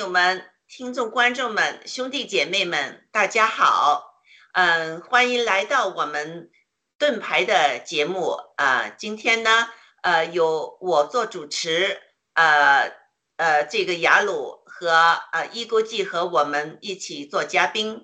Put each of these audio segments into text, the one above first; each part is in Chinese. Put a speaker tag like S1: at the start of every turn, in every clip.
S1: 友们，听众观众们，兄弟姐妹们，大家好。嗯，欢迎来到我们盾牌的节目。呃，今天呢，呃，有我做主持，呃，呃，这个雅鲁和呃，伊勾记和我们一起做嘉宾。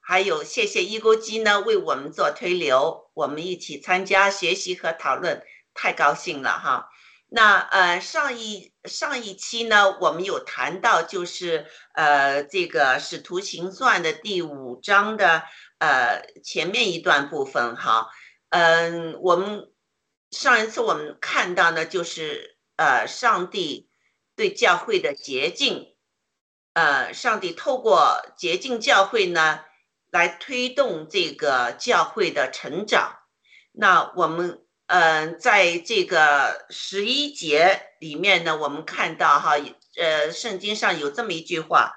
S1: 还有谢谢伊勾记呢，为我们做推流，我们一起参加学习和讨论。太高兴了哈。那呃，上一上一期呢，我们有谈到，就是呃，这个《使徒行传》的第五章的呃前面一段部分哈，嗯，我们上一次我们看到呢，就是呃，上帝对教会的洁净，呃，上帝透过洁净教会呢，来推动这个教会的成长。那我们。嗯，在这个十一节里面呢，我们看到哈，呃，圣经上有这么一句话：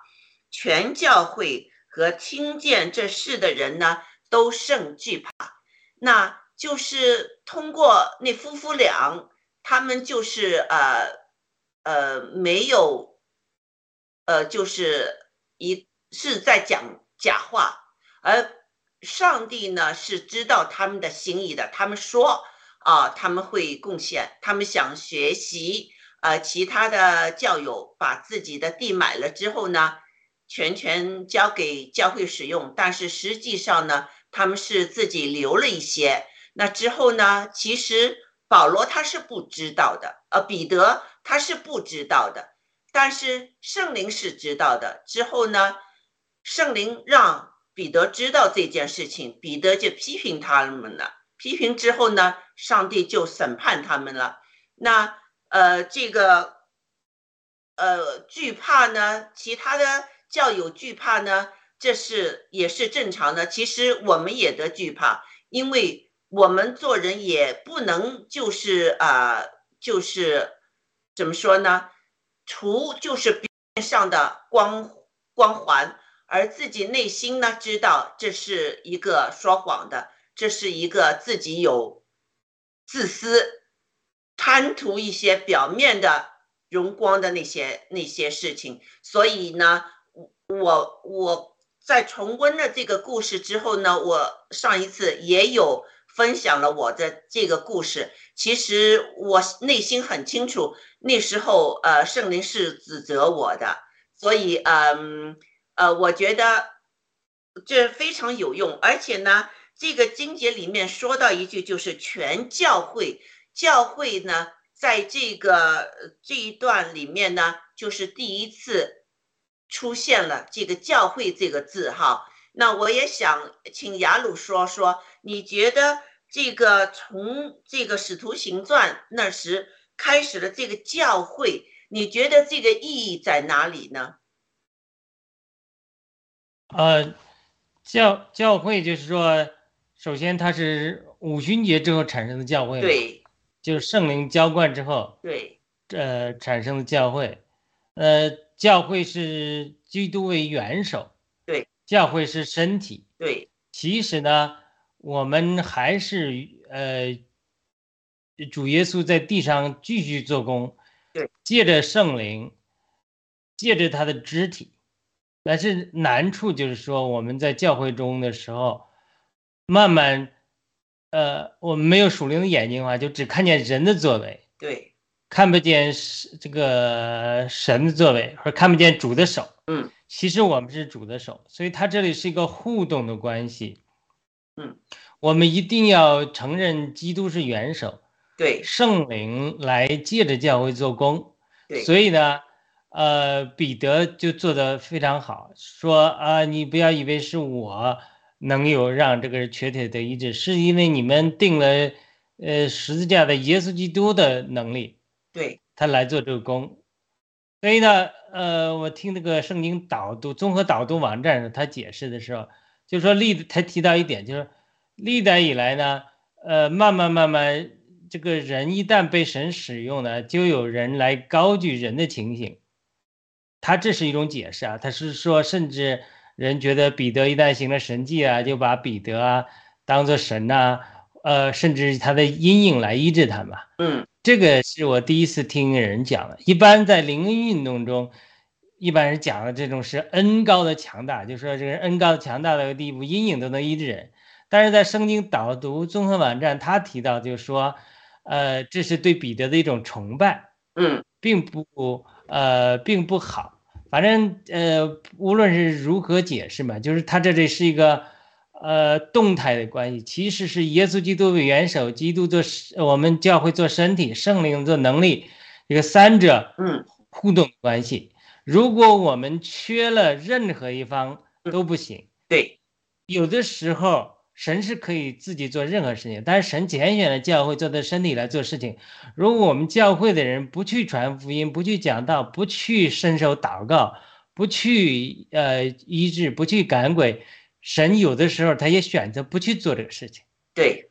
S1: 全教会和听见这事的人呢，都甚惧怕。那就是通过那夫妇俩，他们就是呃呃没有，呃，就是一是在讲假话，而上帝呢是知道他们的心意的，他们说。啊，他们会贡献，他们想学习，呃，其他的教友把自己的地买了之后呢，全权交给教会使用，但是实际上呢，他们是自己留了一些。那之后呢，其实保罗他是不知道的，呃，彼得他是不知道的，但是圣灵是知道的。之后呢，圣灵让彼得知道这件事情，彼得就批评他们了。批评之后呢，上帝就审判他们了。那呃，这个呃惧怕呢，其他的教友惧怕呢，这是也是正常的。其实我们也得惧怕，因为我们做人也不能就是啊，就是怎么说呢？除就是表面上的光光环，而自己内心呢，知道这是一个说谎的。这是一个自己有自私、贪图一些表面的荣光的那些那些事情，所以呢，我我在重温了这个故事之后呢，我上一次也有分享了我的这个故事。其实我内心很清楚，那时候呃，圣灵是指责我的，所以嗯呃，我觉得这非常有用，而且呢。这个经节里面说到一句，就是全教会，教会呢，在这个这一段里面呢，就是第一次出现了这个教会这个字哈。那我也想请雅鲁说说，你觉得这个从这个使徒行传那时开始的这个教会，你觉得这个意义在哪里呢？
S2: 呃，教教会就是说。首先，它是五旬节之后产生的教会，
S1: 对，
S2: 就是圣灵浇灌之后，
S1: 对，
S2: 呃，产生的教会，呃，教会是基督为元首，
S1: 对，
S2: 教会是身体，
S1: 对。
S2: 其实呢，我们还是呃，主耶稣在地上继续做工，
S1: 对，
S2: 借着圣灵，借着他的肢体，但是难处就是说我们在教会中的时候。慢慢，呃，我们没有属灵的眼睛的话，就只看见人的作为，
S1: 对，
S2: 看不见是这个神的作为，或者看不见主的手。
S1: 嗯，
S2: 其实我们是主的手，所以它这里是一个互动的关系。
S1: 嗯，
S2: 我们一定要承认基督是元首，
S1: 对，
S2: 圣灵来借着教会做工。
S1: 对，
S2: 所以呢，呃，彼得就做得非常好，说啊，你不要以为是我。能有让这个瘸腿的医治，是因为你们定了，呃，十字架的耶稣基督的能力，
S1: 对
S2: 他来做这个工。所以呢，呃，我听那个圣经导读综合导读网站上他解释的时候，就说历他提到一点，就是历代以来呢，呃，慢慢慢慢，这个人一旦被神使用呢，就有人来高举人的情形。他这是一种解释啊，他是说甚至。人觉得彼得一旦行了神迹啊，就把彼得啊当做神呐，呃，甚至他的阴影来医治他嘛。
S1: 嗯，
S2: 这个是我第一次听人讲的。一般在灵恩运动中，一般人讲的这种是恩高的强大，就说这个恩高的强大的地步，阴影都能医治人。但是在圣经导读综合网站，他提到就是说，呃，这是对彼得的一种崇拜。
S1: 嗯，
S2: 并不，呃，并不好。反正呃，无论是如何解释嘛，就是他这里是一个，呃动态的关系，其实是耶稣基督为元首，基督做我们教会做身体，圣灵做能力，一个三者
S1: 嗯
S2: 互动关系。如果我们缺了任何一方都不行。
S1: 对，
S2: 有的时候神是可以自己做任何事情，但是神拣选了教会做的身体来做事情。如果我们教会的人不去传福音，不去讲道，不去伸手祷告，不去呃医治，不去赶鬼，神有的时候他也选择不去做这个事情。
S1: 对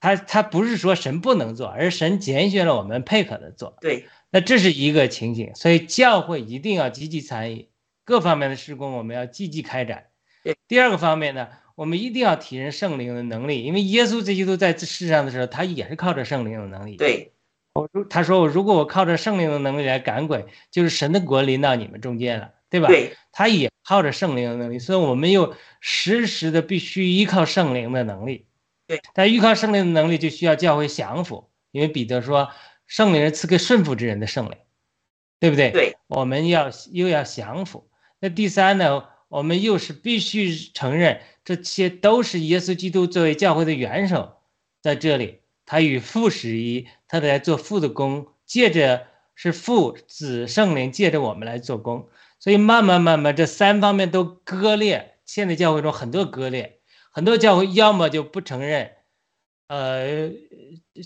S2: 他他不是说神不能做，而神拣选了我们配合的做。
S1: 对
S2: 那这是一个情景，所以教会一定要积极参与各方面的施工，我们要积极开展
S1: 对。
S2: 第二个方面呢，我们一定要体认圣灵的能力，因为耶稣基督在这世上的时候，他也是靠着圣灵的能力。，
S1: 对
S2: 我他说我如果我靠着圣灵的能力来赶鬼，就是神的国临到你们中间了，对吧？
S1: 对
S2: 他也靠着圣灵的能力，所以我们又时时的必须依靠圣灵的能力。
S1: 对，
S2: 但依靠圣灵的能力就需要教会降服，因为彼得说圣灵是赐给顺服之人的圣灵，对不对？
S1: 对，
S2: 我们要又要降服。那第三呢，我们又是必须承认这些都是耶稣基督作为教会的元首在这里，他与父是一，他在做父的工，借着是父子圣灵借着我们来做工。所以慢慢慢慢，这三方面都割裂。现在教会中很多割裂，很多教会要么就不承认，呃，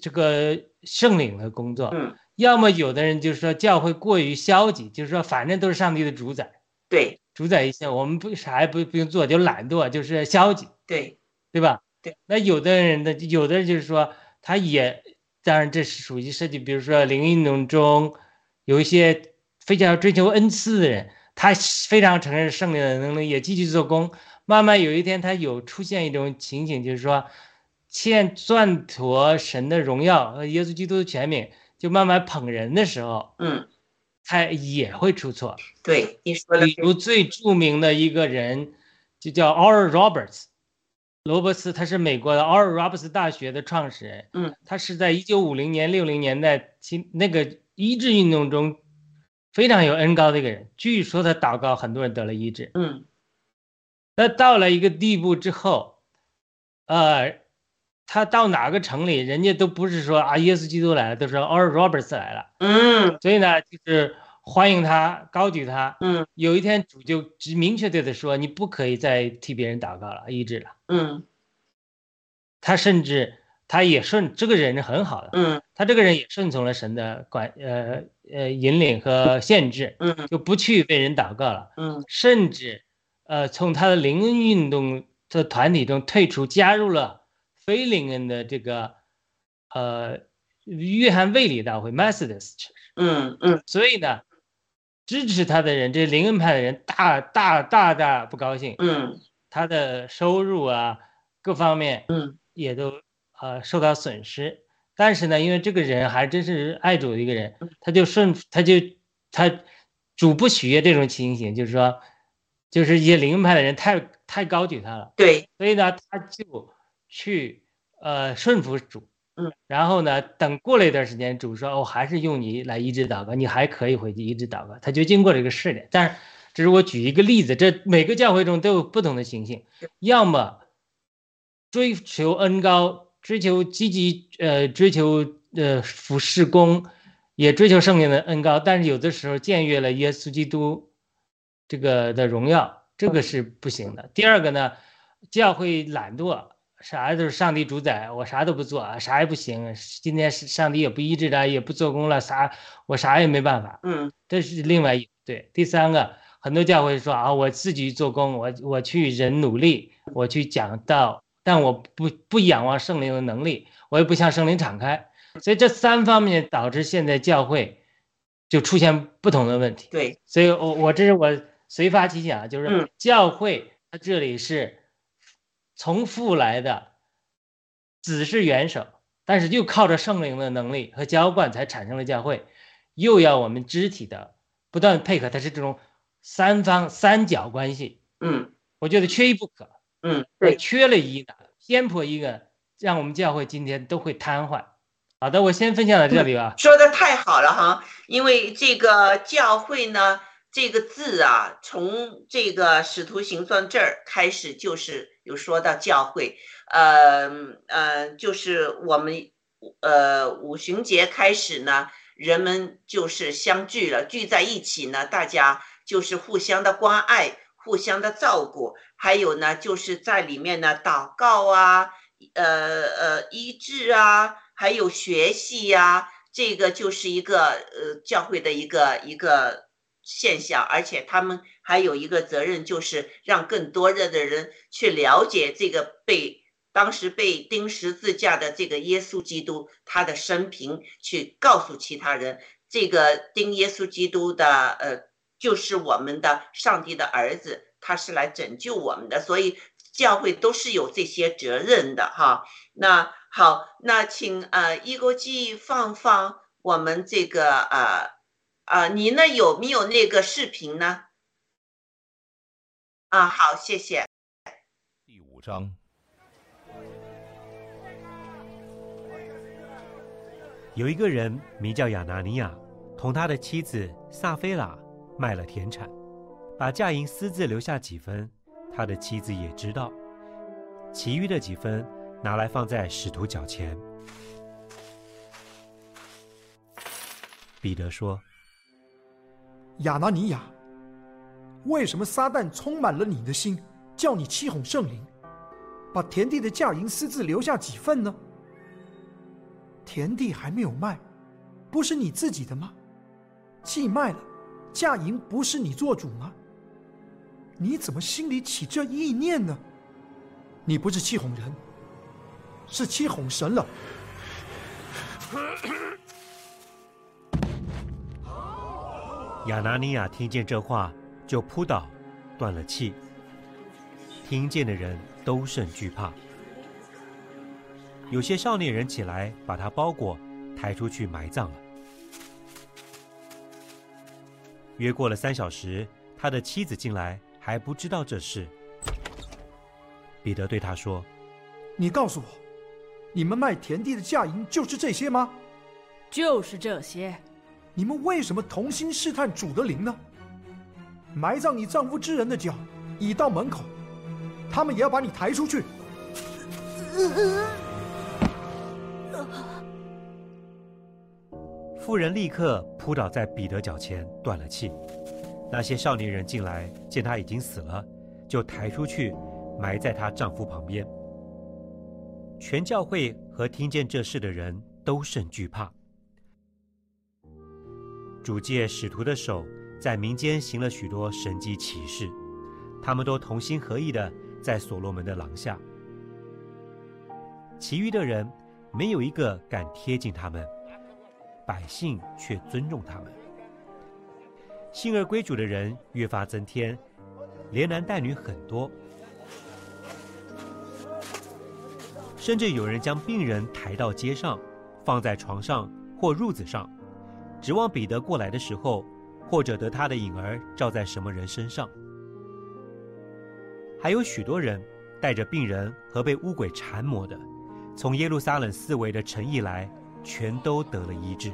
S2: 这个圣灵的工作，
S1: 嗯
S2: 要么有的人就是说教会过于消极，就是说反正都是上帝的主宰，
S1: 对
S2: 主宰一切，我们不啥也不不用做，就懒惰，就是消极，
S1: 对
S2: 对吧？
S1: 对。
S2: 那有的人呢，有的人就是说，他也，当然这是属于设计，比如说灵运动中有一些非常追求恩赐的人，他非常承认圣灵的能力，也继续做工。慢慢有一天，他有出现一种情景，就是说，欠赚陀神的荣耀和耶稣基督的权柄，就慢慢捧人的时候，
S1: 嗯
S2: 他也会出错。
S1: 对，你说的
S2: 比如最著名的一个人就叫 Oral Roberts，罗伯斯，他是美国的 Oral Roberts 大学的创始人。
S1: 嗯，
S2: 他是在一九五零年、六零年代其那个医治运动中非常有恩高的一个人。据说他祷告，很多人得了医治。
S1: 嗯
S2: 那到了一个地步之后，呃，他到哪个城里，人家都不是说啊耶稣基督来了，都说 Oral Roberts 来了。
S1: 嗯
S2: 所以呢，就是欢迎他，高举他。
S1: 嗯
S2: 有一天主就只明确对他说：“你不可以再替别人祷告了，医治了。
S1: 嗯”
S2: 他甚至他也顺这个人是很好的，
S1: 嗯
S2: 他这个人也顺从了神的管呃呃引领和限制，
S1: 嗯
S2: 就不去为人祷告了，
S1: 嗯
S2: 甚至呃从他的灵恩运动的团体中退出，加入了非灵恩的这个呃约翰卫理大会 Methodist Church。
S1: 嗯嗯
S2: 所以呢，支持他的人，这灵恩派的人大大大大不高兴，
S1: 嗯。
S2: 他的收入啊各方面
S1: 嗯。
S2: 也都呃受到损失。但是呢，因为这个人还真是爱主的一个人，他就顺他就他主不许悦这种情形，就是说，就是一些灵恩派的人太太高举他了，
S1: 对。
S2: 所以呢，他就去呃顺服主。
S1: 嗯，
S2: 然后呢，等过了一段时间，主说：“我、还是用你来医治祷告，你还可以回去医治祷告。”他就经过这个试炼。但是，只是我举一个例子，这每个教会中都有不同的情形，要么追求恩高，追求积极，呃，追求呃服侍工，也追求圣灵的恩高，但是有的时候僭越了耶稣基督这个的荣耀，这个是不行的。第二个呢，教会懒惰。啥都是上帝主宰，我啥都不做，啥也不行。今天是上帝也不医治了，也不做工了，啥我啥也没办法。
S1: 嗯
S2: 这是另外一对。第三个，很多教会说啊，我自己做工，我我去人努力，我去讲道，但我不不仰望圣灵的能力，我也不向圣灵敞开。所以这三方面导致现在教会就出现不同的问题。
S1: 对
S2: 所以我我这是我随发奇想，就是
S1: 嗯
S2: 教会它这里是从父来的，子是元首，但是又靠着圣灵的能力和浇灌才产生了教会，又要我们肢体的不断配合，它是这种三方三角关系。
S1: 嗯
S2: 我觉得缺一不可，
S1: 嗯对
S2: 缺了一个，偏颇一个，让我们教会今天都会瘫痪。好的，我先分享到这里吧。
S1: 说的太好了哈，因为这个教会呢，这个字啊，从这个《使徒行传》这儿开始就是有说到教会，呃呃，就是我们呃五旬节开始呢，人们就是相聚了，聚在一起呢，大家就是互相的关爱，互相的照顾，还有呢，就是在里面呢祷告啊，呃呃医治啊，还有学习呀，这个就是一个呃教会的一个一个。现象，而且他们还有一个责任，就是让更多的的人去了解这个被当时被钉十字架的这个耶稣基督他的生平，去告诉其他人，这个钉耶稣基督的呃，就是我们的上帝的儿子，他是来拯救我们的，所以教会都是有这些责任的哈。那好，那请呃一国际放放我们这个呃。啊，你那有没有那个视频呢？啊，好，谢谢。
S3: 第五章，有一个人名叫亚拿尼亚，同他的妻子撒菲拉卖了田产，把嫁银私自留下几分，他的妻子也知道，其余的几分拿来放在使徒脚前。彼得说。
S4: 亚拿尼亚，为什么撒旦充满了你的心，叫你欺哄圣灵，把田地的价银私自留下几份呢？田地还没有卖，不是你自己的吗？既卖了，价银不是你做主吗？你怎么心里起这意念呢？你不是欺哄人，是欺哄神了。
S3: 亚拿尼亚听见这话，就扑倒，断了气。听见的人都甚惧怕。有些少年人起来，把他包裹，抬出去埋葬了。约过了三小时，他的妻子进来，还不知道这事。彼得对他说：“
S4: 你告诉我，你们卖田地的价银就是这些吗？”“
S5: 就是这些。”
S4: 你们为什么同心试探主的灵呢？埋葬你丈夫之人的脚已到门口，他们也要把你抬出去。
S3: 妇人立刻扑倒在彼得脚前，断了气。那些少年人进来，见他已经死了，就抬出去，埋在她丈夫旁边。全教会和听见这事的人都甚惧怕。主借使徒的手，在民间行了许多神迹奇事，他们都同心合意的在所罗门的廊下。其余的人没有一个敢贴近他们，百姓却尊重他们。信而归主的人越发增添，连男带女很多，甚至有人将病人抬到街上，放在床上或褥子上。指望彼得过来的时候，或者得他的影儿照在什么人身上。还有许多人带着病人和被污鬼缠磨的，从耶路撒冷四围的城邑来，全都得了医治。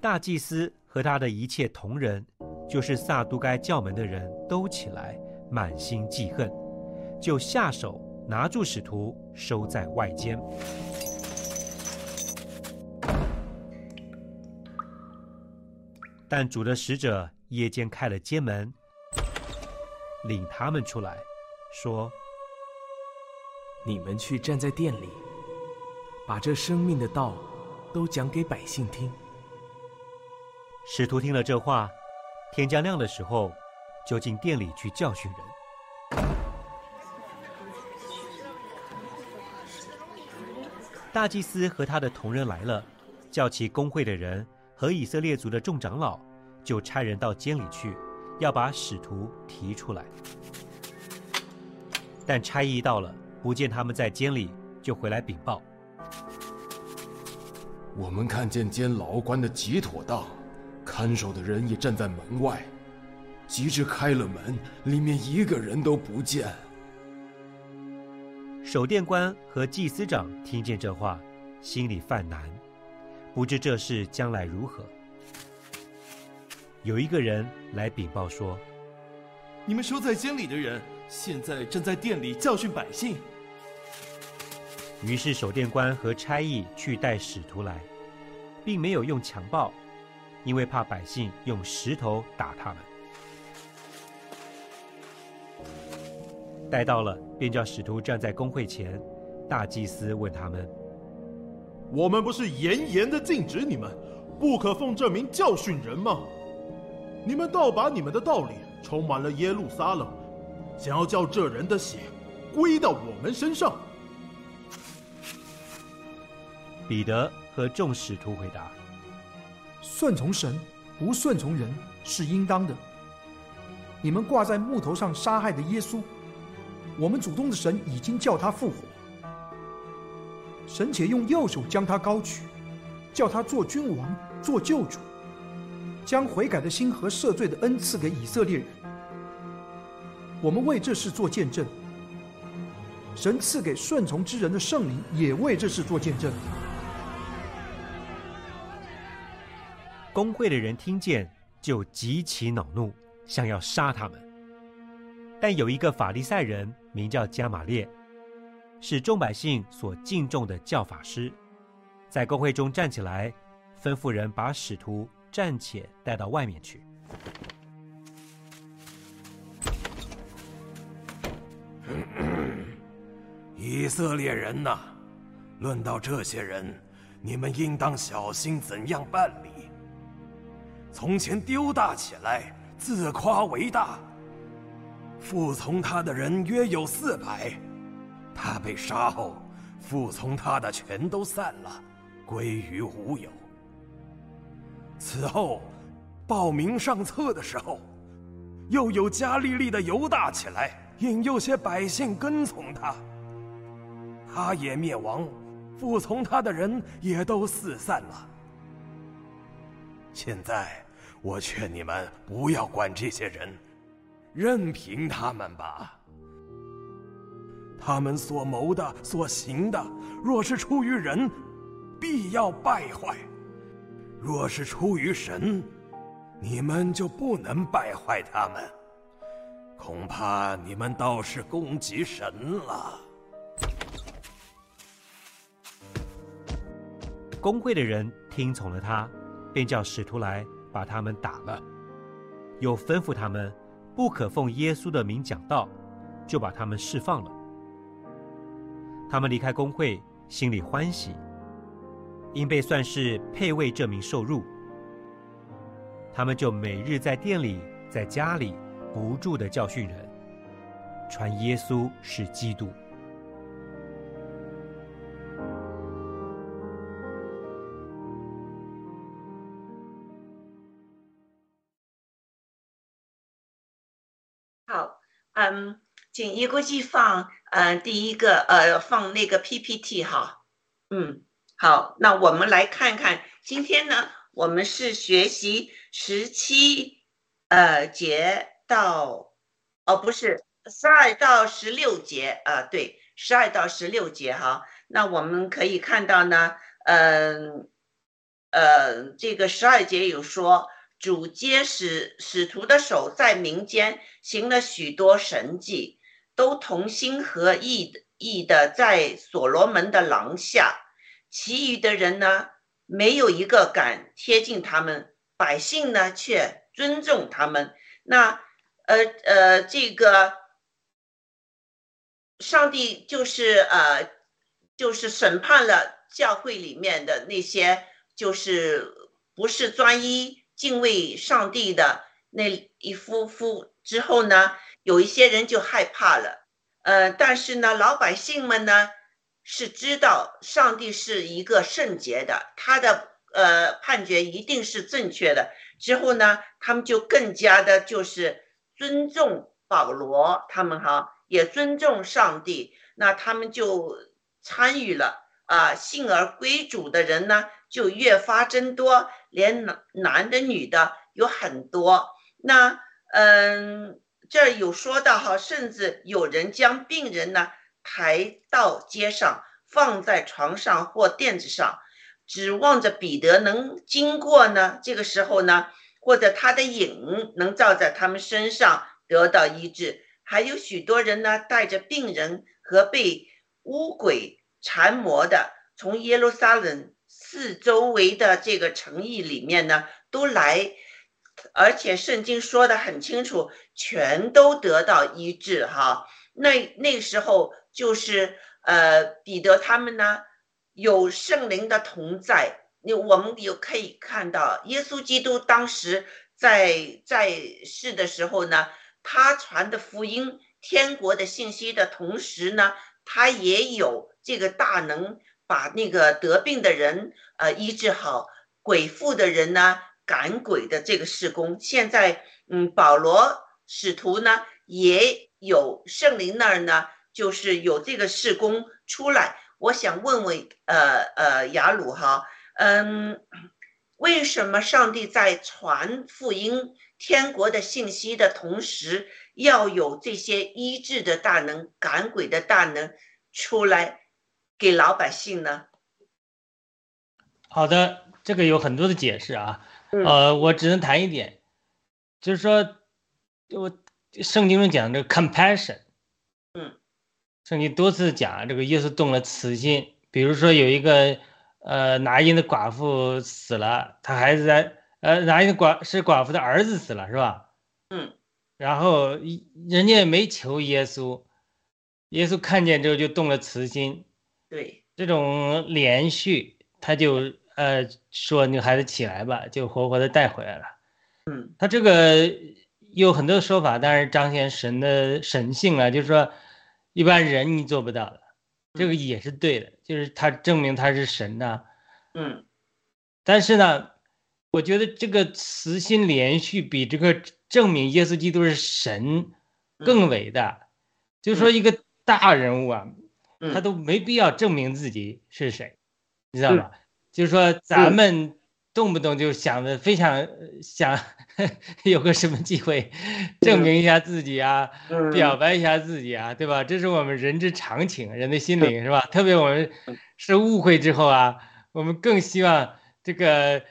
S3: 大祭司和他的一切同人，就是撒都该教门的人都起来，满心记恨，就下手拿住使徒，收在外间。但主的使者夜间开了街门，领他们出来，说：“
S6: 你们去站在店里，把这生命的道都讲给百姓听。”
S3: 使徒听了这话，天将亮的时候，就进店里去教训人。大祭司和他的同人来了，叫其公会的人。和以色列族的众长老就差人到监里去，要把使徒提出来。但差役到了，不见他们在监里，就回来禀报：
S7: 我们看见监牢关的极妥当，看守的人也站在门外，及至开了门，里面一个人都不见。
S3: 守殿官和祭司长听见这话，心里犯难。不知这事将来如何。有一个人来禀报说：“
S8: 你们收在监里的人，现在正在殿里教训百姓。”
S3: 于是守殿官和差役去带使徒来，并没有用强暴，因为怕百姓用石头打他们。带到了，便叫使徒站在公会前。大祭司问他们：“
S9: 我们不是严严的禁止你们，不可奉这名教训人吗？你们倒把你们的道理充满了耶路撒冷，想要叫这人的血归到我们身上。”
S3: 彼得和众使徒回答：“
S4: 顺从神，不顺从人是应当的。你们挂在木头上杀害的耶稣，我们祖宗的神已经叫他复活。神且用右手将他高举，叫他做君王，做救主，将悔改的心和赦罪的恩赐给以色列人。我们为这事做见证。神赐给顺从之人的圣灵也为这事做见证。”
S3: 公会的人听见，就极其恼怒，想要杀他们。但有一个法利赛人，名叫加玛列，是众百姓所敬重的教法师，在公会中站起来，吩咐人把使徒暂且带到外面去。
S10: 以色列人呐，论到这些人，你们应当小心怎样办理。从前丢大起来，自夸为大。服从他的人约有四百，他被杀后，服从他的全都散了，归于无有。此后，报名上册的时候，又有加利利的犹大起来，引诱些百姓跟从他。他也灭亡，服从他的人也都四散了。现在，我劝你们不要管这些人，任凭他们吧。他们所谋的、所行的，若是出于人，必要败坏；若是出于神，你们就不能败坏他们。恐怕你们倒是攻击神了。
S3: 工会的人听从了他。便叫使徒来把他们打了，又吩咐他们不可奉耶稣的名讲道，就把他们释放了。他们离开工会，心里欢喜，因被算是配位这名受辱。他们就每日在店里、在家里不住的教训人，传耶稣是基督。
S1: 嗯，请一国际放，呃，第一个，呃，放那个 PPT 哈。嗯，好，那我们来看看，今天呢，我们是学习十七，呃，节到，哦，不是十二到十六节，啊，对，十二到十六节哈。那我们可以看到呢，嗯，呃，这个十二节有说。主接使使徒的手在民间行了许多神迹，都同心合意意的在所罗门的廊下。其余的人呢，没有一个敢贴近他们，百姓呢却尊重他们。那呃呃，这个上帝就是呃就是审判了教会里面的那些就是不是专一。敬畏上帝的那一夫妇之后呢，有一些人就害怕了，呃，但是呢，老百姓们呢是知道上帝是一个圣洁的，他的呃判决一定是正确的。之后呢，他们就更加的就是尊重保罗，他们哈也尊重上帝，那他们就参与了啊，信而归主的人呢就越发增多。连男男的女的有很多，那嗯，这有说到哈，甚至有人将病人呢抬到街上，放在床上或垫子上，指望着彼得能经过呢？这个时候呢，或者他的影能照在他们身上得到医治。还有许多人呢，带着病人和被巫鬼缠磨的，从耶路撒冷四周围的这个诚意里面呢，都来，而且圣经说的很清楚，全都得到医治哈。那那时候就是呃，彼得他们呢，有圣灵的同在。你我们有可以看到，耶稣基督当时在在世的时候呢，他传的福音、天国的信息的同时呢，他也有这个大能，把那个得病的人呃医治好，鬼附的人呢赶鬼的这个事工。现在嗯，保罗使徒呢也。有圣灵那儿呢，就是有这个事工出来。我想问问，呃呃，雅鲁哈，嗯，为什么上帝在传福音、天国的信息的同时，要有这些医治的大能、赶鬼的大能出来给老百姓呢？
S2: 好的，这个有很多的解释啊，呃，我只能谈一点，就是说，我。圣经中讲这个 compassion，
S1: 嗯，
S2: 圣经多次讲这个耶稣动了慈心，比如说有一个呃拿因的寡妇死了，他孩子在呃拿因的寡是寡妇的儿子死了是吧？
S1: 嗯，
S2: 然后人家也没求耶稣，耶稣看见之后就动了慈心，
S1: 对，
S2: 这种连续他就呃说那个孩子起来吧，就活活的带回来了，
S1: 嗯，
S2: 他这个。有很多说法，但是彰显神的神性啊，就是说，一般人你做不到的，这个也是对的，就是他证明他是神呐。
S1: 嗯，
S2: 但是呢，我觉得这个慈心连续比这个证明耶稣基督是神更伟大。就说一个大人物啊，他都没必要证明自己是谁，你知道吧？就是说咱们。动不动就想着非常想 有个什么机会证明一下自己啊，表白一下自己啊，对吧？这是我们人之常情，人的心灵是吧？特别我们是误会之后啊，我们更希望这个，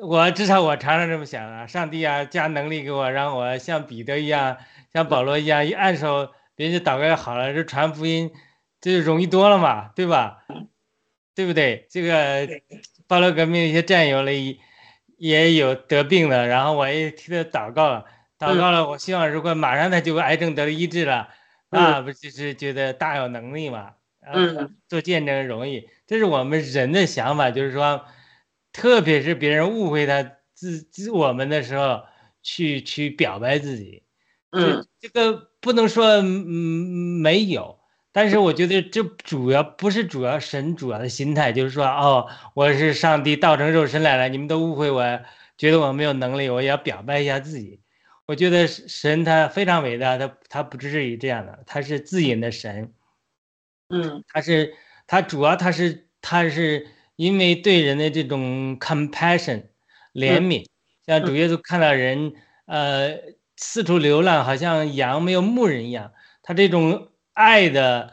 S2: 我至少我常常这么想啊，上帝啊，加能力给我，让我像彼得一样，像保罗一样，一按手别人就祷告好了，这传福音这就容易多了嘛，对吧？对不对？这个。巴勒革命一些战友了，也有得病的，然后我也替他祷告了，祷告了。我希望如果马上他就癌症得了医治了，啊，不就是觉得大有能力嘛？
S1: 嗯，
S2: 做见证容易，这是我们人的想法，就是说，特别是别人误会他自自我们的时候，去去表白自己，
S1: 嗯，
S2: 这个不能说嗯没有。但是我觉得这主要不是主要神主要的心态，就是说哦，我是上帝道成肉身来了，你们都误会我，觉得我没有能力，我也要表白一下自己。我觉得神他非常伟大，他他不至于这样的，他是自隐的神，
S1: 嗯，
S2: 他是他主要他是他是因为对人的这种 compassion 怜悯，像主耶稣看到人呃四处流浪，好像羊没有牧人一样，他这种。爱的，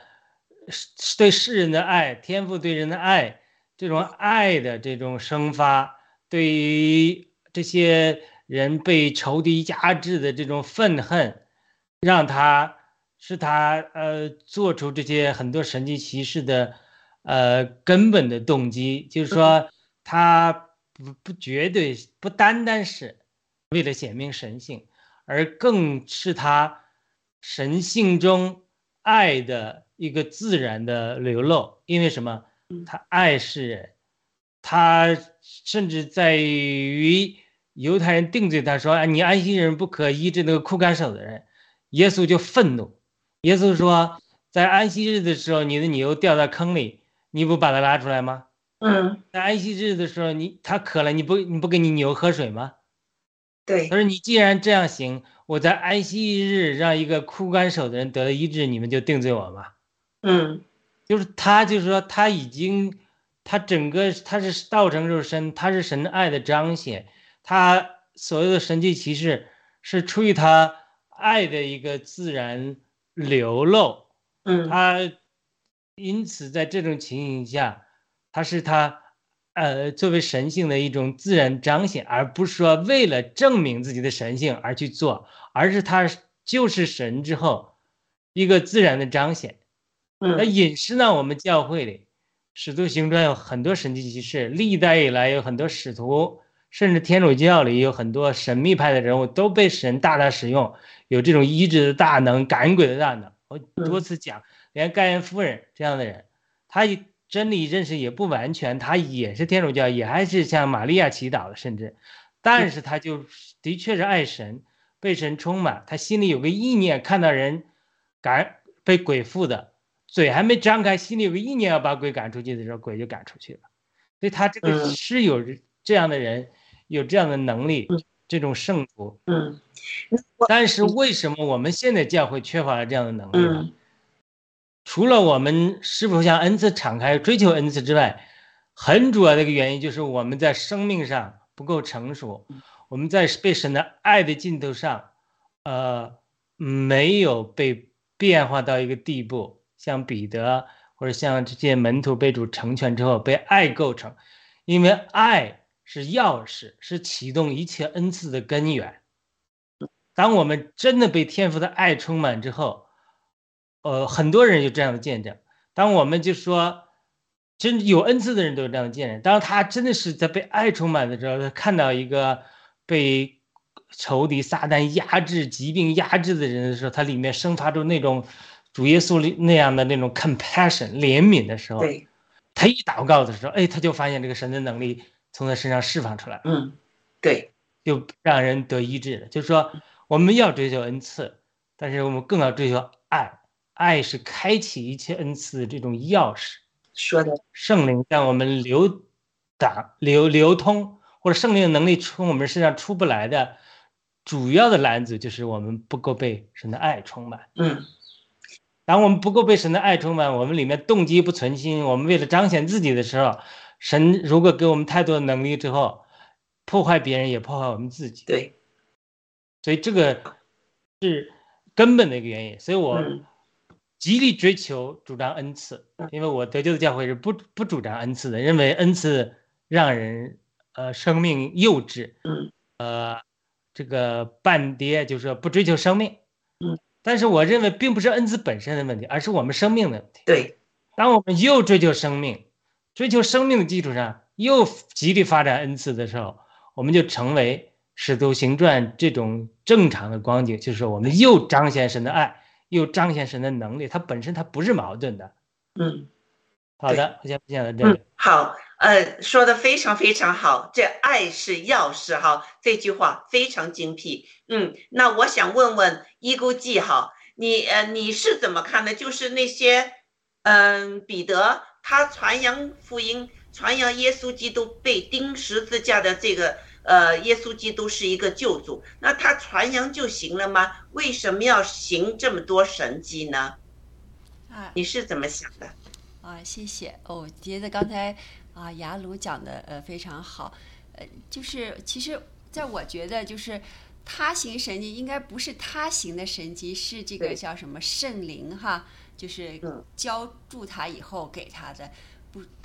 S2: 是对世人的爱，天赋对人的爱，这种爱的这种生发，对于这些人被仇敌压制的这种愤恨，让他是他呃做出这些很多神迹奇事的呃根本的动机，就是说他不不绝对不单单是为了显明神性，而更是他神性中。爱的一个自然的流露，因为什么？他爱世人，他甚至在于犹太人定罪，他说：“啊，你安息日不可医治那个枯干手的人。”耶稣就愤怒。耶稣说：“在安息日的时候，你的牛掉在坑里，你不把它拉出来吗？
S1: 嗯，
S2: 在安息日的时候，你他渴了，你不你不给你牛喝水吗？
S1: 对。
S2: 他说：“你既然这样行。”我在安息一日让一个枯干手的人得了医治，你们就定罪我吗？
S1: 嗯，
S2: 就是他，就是说他已经，他整个他是道成肉身，他是神爱的彰显，他所有的神迹奇事是出于他爱的一个自然流露。
S1: 嗯，
S2: 他因此在这种情形下，他是他呃作为神性的一种自然彰显，而不是说为了证明自己的神性而去做，而是他就是神之后一个自然的彰显。那
S1: 嗯
S2: 饮食呢？我们教会里使徒行传有很多神迹奇事，历代以来有很多使徒，甚至天主教里有很多神秘派的人物都被神大大使用，有这种医治的大能、赶鬼的大能。我多次讲，连盖恩夫人这样的人，他真理认识也不完全，他也是天主教，也还是向玛利亚祈祷的，甚至，但是他就的确是爱神，被神充满，他心里有个意念，看到人赶被鬼附的。嘴还没张开，心里有个意念要把鬼赶出去的时候，鬼就赶出去了。所以他这个
S1: 嗯
S2: 是有这样的人，有这样的能力，这种圣徒。
S1: 嗯，
S2: 但是为什么我们现在教会缺乏了这样的能力呢？除了我们是否向恩赐敞开、追求恩赐之外，很主要的一个原因就是我们在生命上不够成熟，我们在被神的爱的尽头上，呃，没有被变化到一个地步。像彼得或者像这些门徒被主成全之后，被爱构成，因为爱是钥匙，是启动一切恩赐的根源。当我们真的被天父的爱充满之后，呃，很多人有这样的见证。当我们就说，真有恩赐的人都有这样的见证。当他真的是在被爱充满的时候，他看到一个被仇敌撒旦压制、疾病压制的人的时候，他里面生发出那种。主耶稣里那样的那种 compassion 怜悯的时候，
S1: 对，
S2: 他一祷告的时候，哎，他就发现这个神的能力从他身上释放出来，
S1: 嗯，对，
S2: 就让人得医治了。就是说，我们要追求恩赐，但是我们更要追求爱，爱是开启一切恩赐的这种钥匙。
S1: 说的
S2: 圣灵让我们流打、流流通，或者圣灵的能力从我们身上出不来的主要的拦阻，就是我们不够被神的爱充满。
S1: 嗯。
S2: 当我们不够被神的爱充满，我们里面动机不存心，我们为了彰显自己的时候，神如果给我们太多的能力之后，破坏别人也破坏我们自己。
S1: 对，
S2: 所以这个是根本的一个原因。所以我
S1: 嗯
S2: 极力追求主张恩赐，因为我得救的教会是不不主张恩赐的，认为恩赐让人呃生命幼稚，
S1: 嗯，
S2: 呃这个半跌，就是说不追求生命。
S1: 嗯。
S2: 但是我认为并不是恩赐本身的问题，而是我们生命的问题。
S1: 对，
S2: 当我们又追求生命，追求生命的基础上又极力发展恩赐的时候，我们就成为《使徒行传》这种正常的光景，就是我们又彰显神的爱，又彰显神的能力，它本身它不是矛盾的。
S1: 嗯，
S2: 好的，我先分享到这里。
S1: 嗯，好，呃，说的非常非常好，这爱是钥匙哈，这句话非常精辟。嗯，那我想问问伊估记哈，你呃你是怎么看的？就是那些嗯、彼得他传扬福音，传扬耶稣基督被钉十字架的这个呃耶稣基督是一个救主，那他传扬就行了吗？为什么要行这么多神迹呢？
S11: 啊，
S1: 你是怎么想的？
S11: 啊，谢谢。哦，我觉得刚才啊雅鲁讲的呃非常好，呃，就是其实在我觉得就是他行神迹应该不是他行的神迹，是这个叫什么圣灵哈，就是
S1: 嗯
S11: 浇筑他以后给他的，不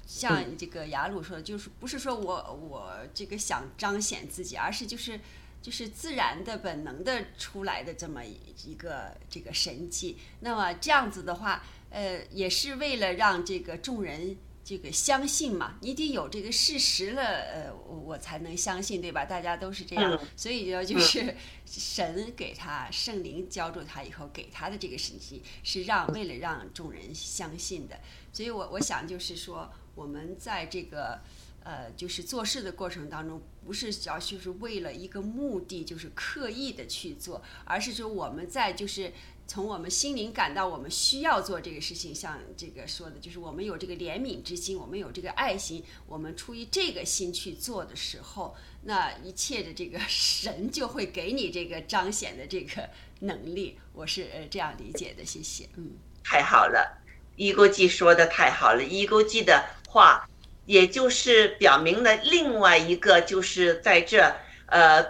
S11: 像这个雅鲁说的，就是不是说我我这个想彰显自己，而是就是。就是自然的、本能的出来的这么一个这个神迹，那么这样子的话，呃，也是为了让这个众人这个相信嘛，你得有这个事实了，呃，我我才能相信，对吧？大家都是这样，
S1: 嗯
S11: 所以呢，就是神给他圣灵浇筑他以后给他的这个神迹，是让为了让众人相信的。所以我我想就是说，我们在这个。呃，就是做事的过程当中，不是只要就是为了一个目的，就是刻意的去做，而是说我们在就是从我们心灵感到我们需要做这个事情，像这个说的，就是我们有这个怜悯之心，我们有这个爱心，我们出于这个心去做的时候，那一切的这个神就会给你这个彰显的这个能力。我是呃这样理解的，谢谢。嗯，
S1: 太好了，伊钩记说的太好了，伊钩记的话。也就是表明了另外一个，就是在这，呃，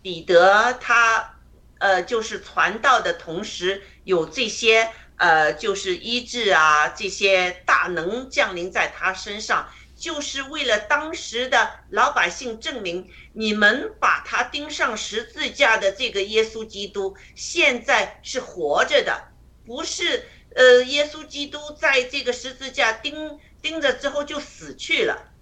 S1: 彼得他，呃，就是传道的同时，有这些，呃，就是医治啊，这些大能降临在他身上，就是为了当时的老百姓证明，你们把他钉上十字架的这个耶稣基督现在是活着的，不是呃耶稣基督在这个十字架钉钉着之后就死去了，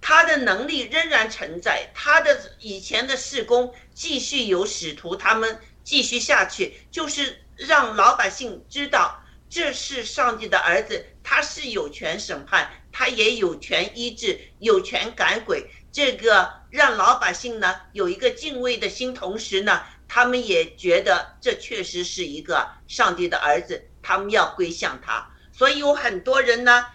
S1: 他的能力仍然存在，他的以前的事工继续由使徒他们继续下去，就是让老百姓知道这是上帝的儿子，他是有权审判。他也有权医治，有权赶鬼，这个让老百姓呢有一个敬畏的心，同时呢，他们也觉得这确实是一个上帝的儿子，他们要归向他。所以有很多人呢，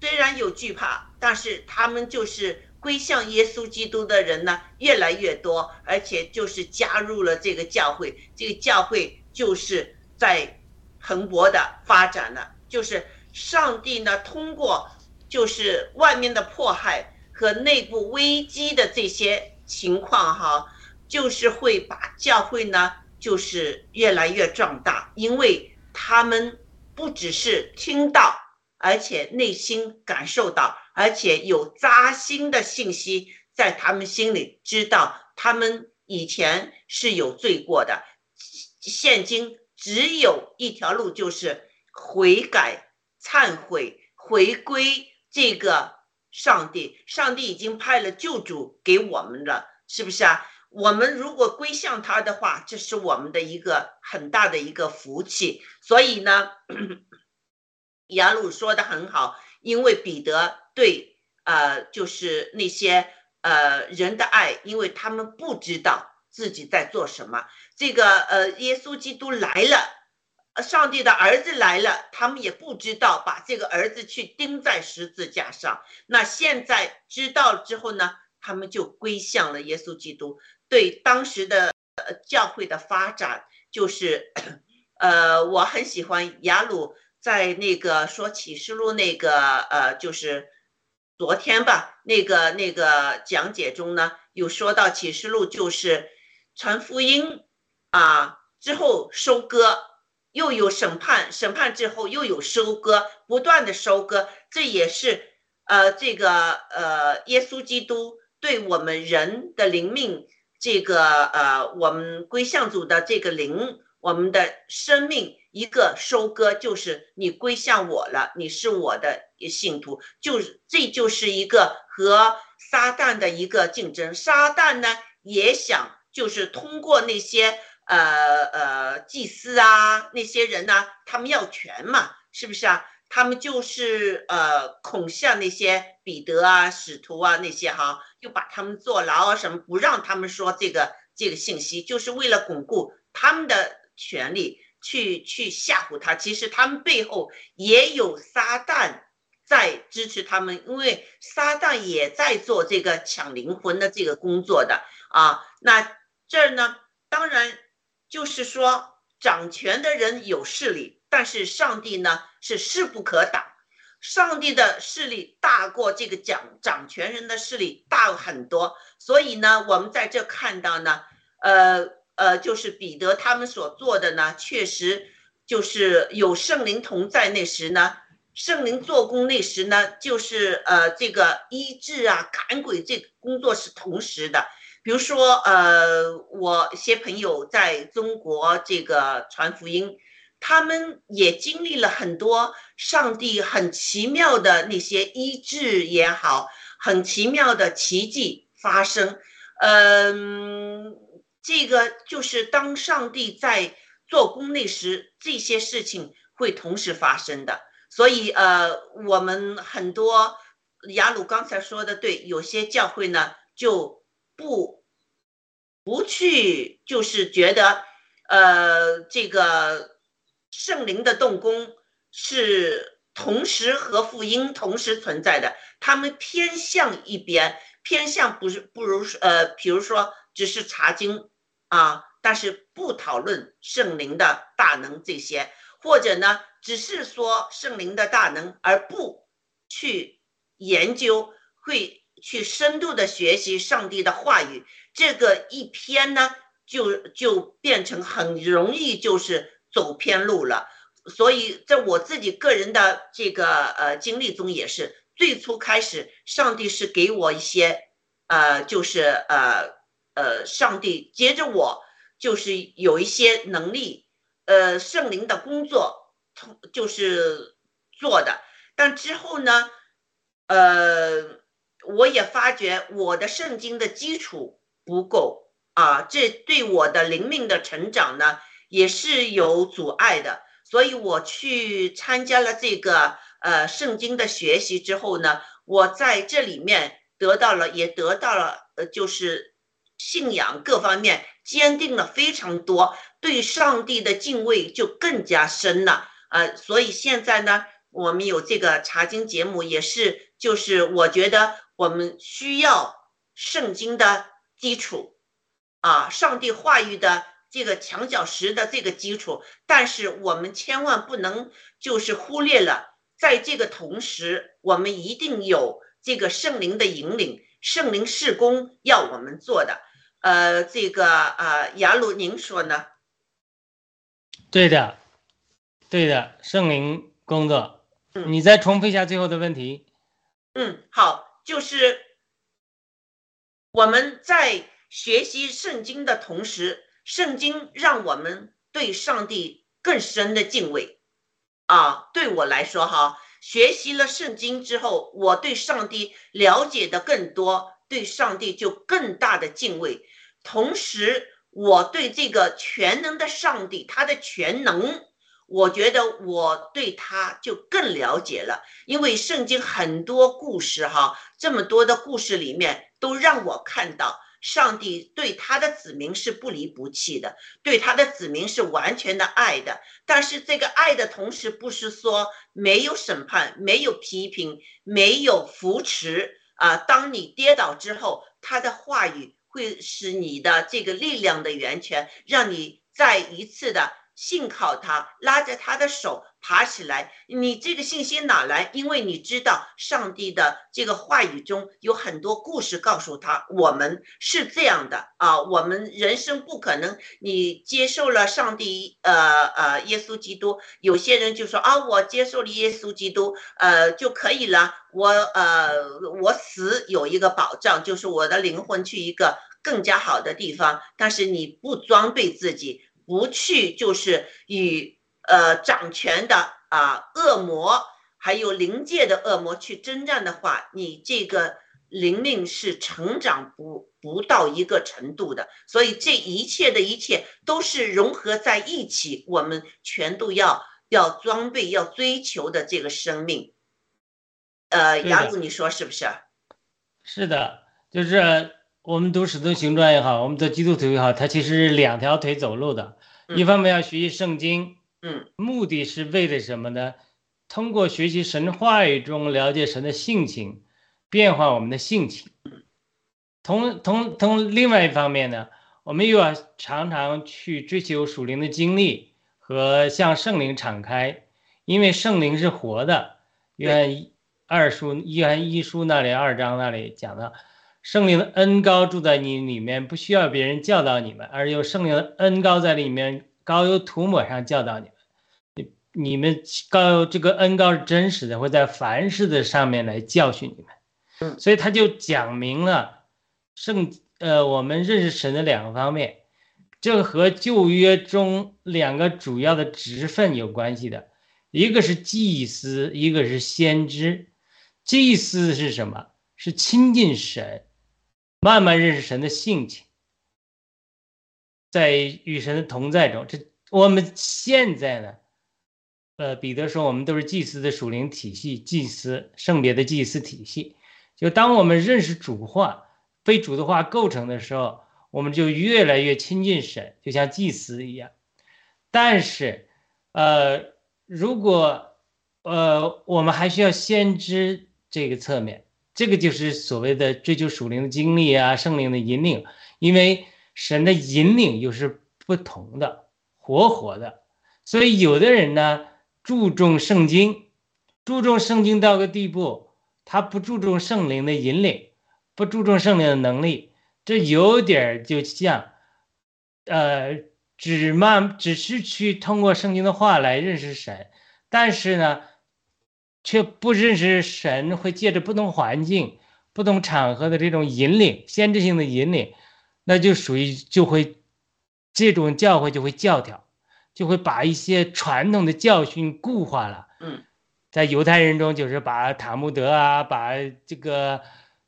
S1: 虽然有惧怕，但是他们就是归向耶稣基督的人呢越来越多，而且就是加入了这个教会，这个教会就是在蓬勃的发展了，就是。上帝呢，通过就是外面的迫害和内部危机的这些情况哈，就是会把教会呢，就是越来越壮大，因为他们不只是听到，而且内心感受到，而且有扎心的信息在他们心里，知道他们以前是有罪过的，现今只有一条路，就是悔改。忏悔，回归这个上帝，上帝已经派了救主给我们了，是不是啊？我们如果归向他的话，这是我们的一个很大的一个福气。所以呢，雅鲁说的很好，因为彼得对呃，就是那些呃人的爱，因为他们不知道自己在做什么。这个呃，耶稣基督来了。上帝的儿子来了，他们也不知道把这个儿子去钉在十字架上。那现在知道之后呢，他们就归向了耶稣基督。对当时的教会的发展，就是，呃，我很喜欢雅鲁在那个说启示录那个，呃，就是昨天吧，那个那个讲解中呢，有说到启示录就是传福音啊之后收割。又有审判，审判之后又有收割，不断的收割，这也是呃这个呃耶稣基督对我们人的灵命，这个呃我们归向主的这个灵，我们的生命一个收割，就是你归向我了，你是我的信徒，就是这就是一个和撒旦的一个竞争，撒旦呢也想就是通过那些。呃呃，祭司啊，那些人呢，他们要权嘛，是不是啊？他们就是呃，恐吓那些彼得啊、使徒啊那些哈，又把他们坐牢啊什么，不让他们说这个这个信息，就是为了巩固他们的权利，去去吓唬他。其实他们背后也有撒旦在支持他们，因为撒旦也在做这个抢灵魂的这个工作的啊。那这儿呢，当然。就是说，掌权的人有势力，但是上帝呢是势不可挡，上帝的势力大过这个掌掌权人的势力大很多。所以呢，我们在这看到呢，呃呃，就是彼得他们所做的呢，确实就是有圣灵同在那时呢，圣灵做工那时呢，就是呃这个医治啊、赶鬼这工作是同时的。比如说，呃，我一些朋友在中国这个传福音，他们也经历了很多上帝很奇妙的那些医治也好，很奇妙的奇迹发生。嗯，这个就是当上帝在做工那时，这些事情会同时发生的。所以，呃，我们很多雅鲁刚才说的对，有些教会呢就。不，不去，就是觉得，呃，这个圣灵的动工是同时和福音同时存在的。他们偏向一边，偏向不是不如呃，比如说只是查经啊，但是不讨论圣灵的大能这些，或者呢，只是说圣灵的大能，而不去研究会。去深度的学习上帝的话语，这个一篇呢，就就变成很容易就是走偏路了。所以在我自己个人的这个呃经历中也是，最初开始，上帝是给我一些，呃，就是呃呃，上帝接着我就是有一些能力，呃，圣灵的工作，就是做的。但之后呢，呃，我也发觉我的圣经的基础不够啊，这对我的灵命的成长呢也是有阻碍的。所以我去参加了这个呃圣经的学习之后呢，我在这里面得到了，也得到了呃，就是信仰各方面坚定了非常多，对上帝的敬畏就更加深了。呃，所以现在呢，我们有这个查经节目，也是就是我觉得我们需要圣经的基础啊，上帝话语的。这个墙角石的这个基础，但是我们千万不能就是忽略了，在这个同时，我们一定有这个圣灵的引领，圣灵事工要我们做的。呃，这个呃，雅鲁，您说呢？
S2: 对的，对的，圣灵工作。你再重复一下最后的问题。
S1: 嗯，好，就是我们在学习圣经的同时。圣经让我们对上帝更深的敬畏，啊，对我来说哈，学习了圣经之后，我对上帝了解的更多，对上帝就更大的敬畏。同时，我对这个全能的上帝，他的全能，我觉得我对他就更了解了。因为圣经很多故事哈，这么多的故事里面，都让我看到。上帝对他的子民是不离不弃的，对他的子民是完全的爱的。但是这个爱的同时，不是说没有审判、没有批评、没有扶持啊。当你跌倒之后，他的话语会使你的这个力量的源泉，让你再一次的。信靠他，拉着他的手爬起来。你这个信心哪来？因为你知道上帝的这个话语中有很多故事告诉他，我们是这样的啊。我们人生不可能，你接受了上帝，呃呃，耶稣基督。有些人就说啊，我接受了耶稣基督，呃就可以了。我呃，我死有一个保障，就是我的灵魂去一个更加好的地方。但是你不装备自己。不去就是与呃掌权的啊恶魔，还有灵界的恶魔去征战的话，你这个灵命是成长不不到一个程度的。所以这一切的一切都是融合在一起，我们全都要要装备、要追求的这个生命。呃，杨总，你说是不是？
S2: 是的，就是。我们读《使徒行传》也好，我们读基督徒也好，他其实是两条腿走路的。一方面要学习圣经，
S1: 嗯，
S2: 目的是为了什么呢？通过学习神话语中了解神的性情，变化我们的性情。同同同，另外一方面呢，我们又要常常去追求属灵的经历和向圣灵敞开，因为圣灵是活的。约翰二书、约翰一书那里二章那里讲的。圣灵的恩高住在你里面，不需要别人教导你们，而有圣灵的恩高在里面，高油涂抹上教导你们。你你们告这个恩告是真实的，会在凡事的上面来教训你们。所以他就讲明了圣呃，我们认识神的两个方面，这和旧约中两个主要的职分有关系的，一个是祭司，一个是先知。祭司是什么？是亲近神。慢慢认识神的性情，在与神的同在中，这我们现在呢，呃，彼得说我们都是祭司的属灵体系，祭司圣别的祭司体系。就当我们认识主化，被主的话构成的时候，我们就越来越亲近神，就像祭司一样。但是，呃，如果呃，我们还需要先知这个侧面。这个就是所谓的追求属灵的经历啊，圣灵的引领，因为神的引领又是不同的，活活的。所以有的人呢注重圣经，注重圣经到个地步，他不注重圣灵的引领，不注重圣灵的能力，这有点就像，呃，只慢只是去通过圣经的话来认识神，但是呢。却不认识神会借着不同环境、不同场合的这种引领、先知性的引领，那就属于就会这种教会就会教条，就会把一些传统的教训固化了。
S1: 嗯，
S2: 在犹太人中，就是把塔木德啊，把这个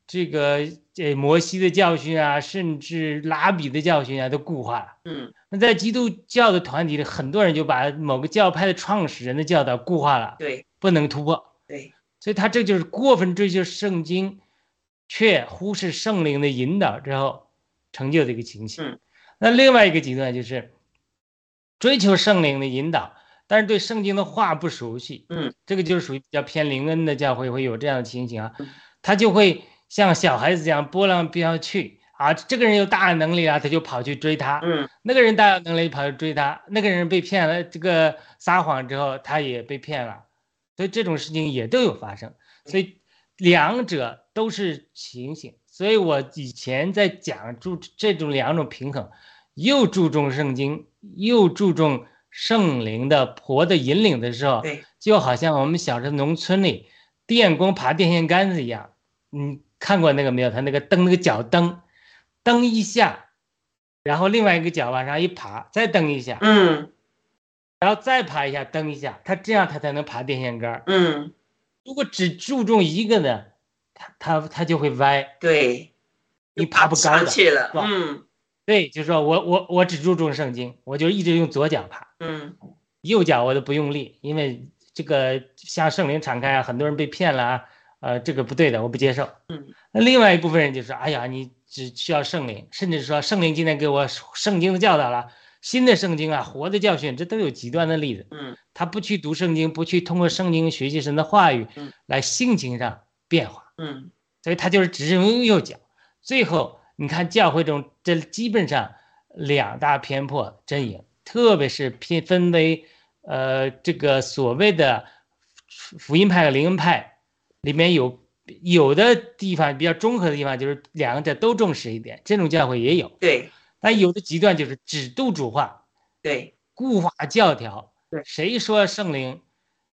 S2: 这个这摩西的教训啊，甚至拉比的教训啊，都固化了。
S1: 嗯
S2: 那在基督教的团体里，很多人就把某个教派的创始人的教导固化了，
S1: 对
S2: 不能突破。
S1: 对，
S2: 所以他这就是过分追求圣经，却忽视圣灵的引导之后成就的一个情形。
S1: 嗯，
S2: 那另外一个极端就是追求圣灵的引导，但是对圣经的话不熟悉。
S1: 嗯，
S2: 这个就是属于比较偏灵恩的教会会有这样的情形啊，他就会像小孩子一样波浪飙去啊，这个人有大能力啊，他就跑去追他。
S1: 嗯，
S2: 那个人大有能力跑去追他，那个人被骗了，这个撒谎之后他也被骗了，所以这种事情也都有发生，所以两者都是情形。所以我以前在讲注这种两种平衡，又注重圣经，又注重圣灵的婆的引领的时候，
S1: 对，
S2: 就好像我们小时候农村里电工爬电线杆子一样，你看过那个没有？他那个蹬那个脚蹬，蹬一下，然后另外一个脚往上一爬，再蹬一下，
S1: 嗯。
S2: 然后再爬一下，蹬一下，他这样他才能爬电线杆儿。
S1: 嗯，
S2: 如果只注重一个呢，他他他就会歪，
S1: 对，
S2: 你爬不高
S1: 上
S2: 的。
S1: 去了嗯
S2: 对，就是说我我我只注重圣经，我就一直用左脚爬，
S1: 嗯
S2: 右脚我都不用力，因为这个向圣灵敞开啊，很多人被骗了啊，呃，这个不对的，我不接受。
S1: 嗯
S2: 那另外一部分人就说，哎呀，你只需要圣灵，甚至说圣灵今天给我圣经的教导了，新的圣经啊，活的教训，这都有极端的例子。
S1: 嗯
S2: 他不去读圣经，不去通过圣经学习神的话语
S1: 嗯
S2: 来性情上变化，
S1: 嗯
S2: 所以他就是只用右脚。最后你看教会中，这基本上两大偏颇阵营，特别是偏分为呃这个所谓的福音派和灵恩派，里面有有的地方比较中和的地方，就是两者都重视一点，这种教会也有。
S1: 对
S2: 但有的极端就是只度主化，
S1: 对
S2: 固化教条。
S1: 对
S2: 谁说圣灵？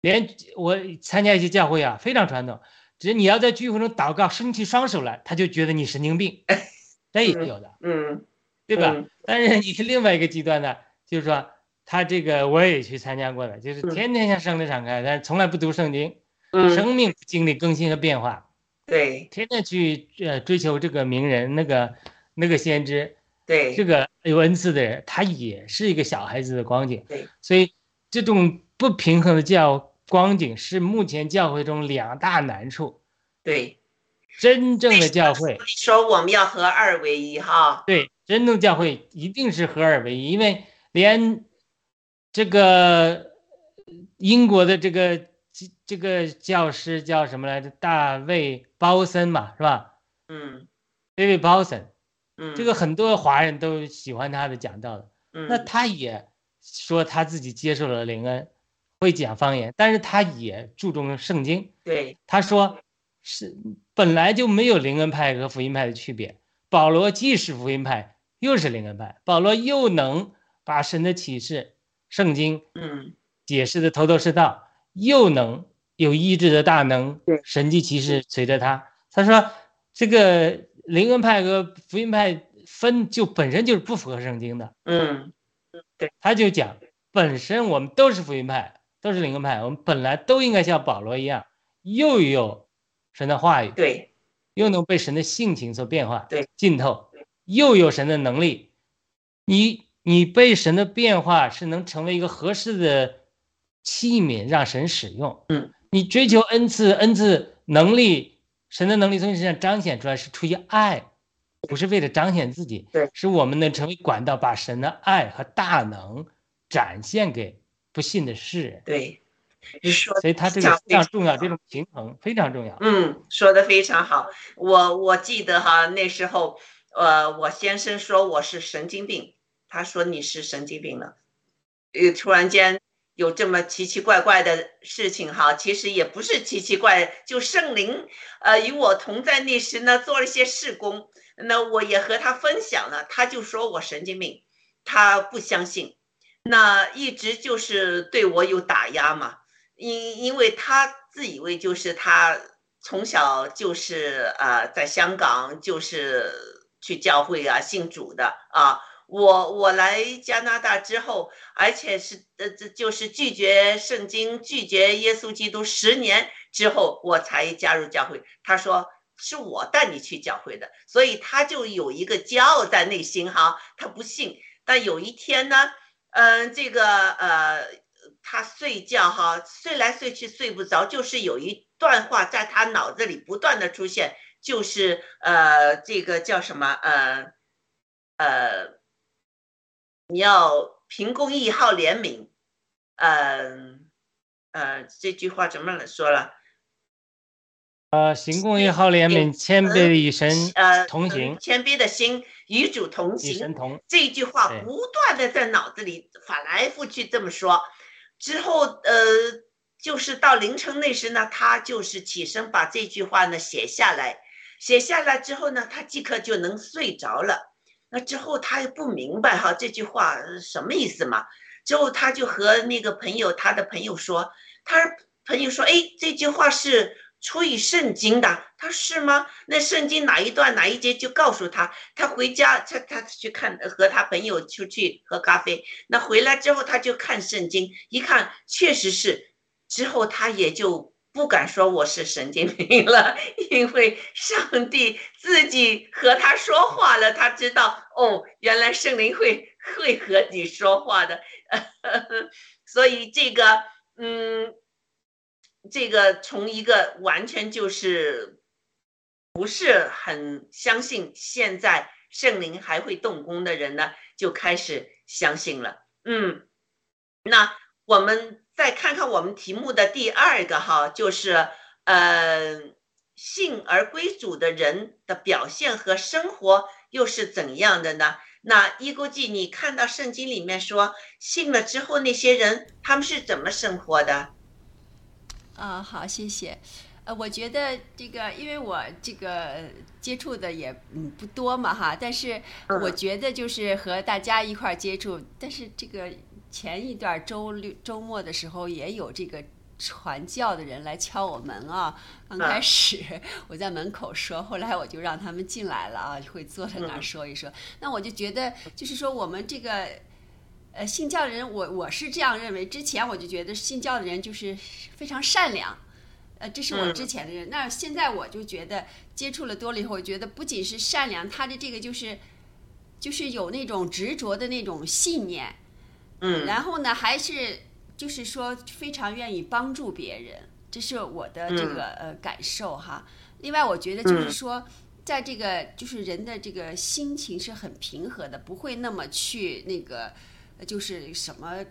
S2: 连我参加一些教会啊，非常传统，只是你要在聚会中祷告，伸起双手来，他就觉得你神经病，这也有的，
S1: 嗯
S2: 对吧？
S1: 嗯
S2: 但是你是另外一个极端的，就是说他这个我也去参加过的，就是
S1: 嗯
S2: 天天向圣灵敞开，但是从来不读圣经，
S1: 嗯
S2: 生命经历更新和变化，
S1: 对
S2: 天天去呃追求这个名人那个那个先知，
S1: 对
S2: 这个有恩赐的人，他也是一个小孩子的光景。
S1: 对，
S2: 所以这种不平衡的教光景是目前教会中两大难处。
S1: 对，
S2: 真正的教会，
S1: 说我们要合二为一哈。
S2: 对，真正教会一定是合二为一，因为连这个英国的这个这这个教师叫什么来着？大卫鲍森嘛，是吧？
S1: 嗯
S2: 大卫鲍森，
S1: 嗯，
S2: 这个很多华人都喜欢他的讲道的。
S1: 嗯
S2: 那他也说他自己接受了灵恩，会讲方言，但是他也注重圣经。
S1: 对
S2: 他说是本来就没有灵恩派和福音派的区别。保罗既是福音派，又是灵恩派。保罗又能把神的启示、圣经
S1: 嗯
S2: 解释的头头是道，又能有医治的大能
S1: 对，
S2: 神迹奇事随着他。他说这个灵恩派和福音派分就本身就是不符合圣经的。
S1: 嗯对
S2: 他就讲，本身我们都是福音派，都是灵恩派，我们本来都应该像保罗一样，又有神的话语，
S1: 对
S2: 又能被神的性情所变化，
S1: 对，
S2: 浸透，又有神的能力。你你被神的变化是能成为一个合适的器皿，让神使用。
S1: 嗯，
S2: 你追求恩赐，恩赐能力，神的能力从你身上彰显出来，是出于爱，不是为了彰显自己。
S1: 对，
S2: 是我们能成为管道，把神的爱和大能展现给不信的世人。
S1: 对，你说
S2: 所以他这个非常重要，这种平衡非常重要。
S1: 嗯，说的非常好。我我记得哈，那时候，呃，我先生说我是神经病，他说你是神经病了。呃，突然间有这么奇奇怪怪的事情哈，其实也不是奇奇怪，就圣灵呃与我同在那时呢，做了一些事工，那我也和他分享了，他就说我神经病，他不相信，那一直就是对我有打压嘛。因因为他自以为就是他从小就是呃在香港就是去教会啊信主的啊。我我来加拿大之后，而且是呃这就是拒绝圣经、拒绝耶稣基督十年之后，我才加入教会。他说是我带你去教会的，所以他就有一个骄傲在内心哈，他不信。但有一天呢，嗯，这个呃，他睡觉哈，睡来睡去睡不着，就是有一段话在他脑子里不断的出现，就是呃，这个叫什么呃呃。你要凭公义好怜悯，嗯呃，这句话怎么说了？
S2: 呃，行公义好怜悯，谦卑的与神
S1: 呃
S2: 同行，
S1: 谦卑的心与主同
S2: 与
S1: 行。
S2: 神同。
S1: 这句话不断的在脑子里反来覆去这么说，之后呃，就是到凌晨那时呢，他就是起身把这句话呢写下来，写下来之后呢，他即刻就能睡着了。那之后他也不明白哈这句话什么意思嘛？之后他就和那个朋友，他的朋友说，他朋友说，哎，这句话是出于圣经的。他是吗？那圣经哪一段哪一节就告诉他。他回家，他他去看，和他朋友出去喝咖啡。那回来之后他就看圣经，一看确实是。之后他也就。不敢说我是神经病了，因为上帝自己和他说话了，他知道哦，原来圣灵会会和你说话的，所以这个嗯，这个从一个完全就是不是很相信现在圣灵还会动工的人呢，就开始相信了。嗯，那我们。再看看我们题目的第二个哈，就是呃，信而归主的人的表现和生活又是怎样的呢？那一估计你看到圣经里面说，信了之后那些人他们是怎么生活的？
S11: 啊，好，谢谢。呃，我觉得这个，因为我这个接触的也嗯不多嘛哈，但是我觉得就是和大家一块儿接触，但是这个。前一段周六周末的时候，也有这个传教的人来敲我门啊。刚开始我在门口说，后来我就让他们进来了啊，会坐在那儿说一说。那我就觉得，就是说我们这个呃信教的人，我我是这样认为。之前我就觉得信教的人就是非常善良，呃，这是我之前的人。那现在我就觉得接触了多了以后，我觉得不仅是善良，他的这个就是就是有那种执着的那种信念。
S1: 嗯，
S11: 然后呢，还是就是说非常愿意帮助别人，这是我的这个呃感受哈。另外，我觉得就是说，在这个就是人的这个心情是很平和的，不会那么去那个就是什么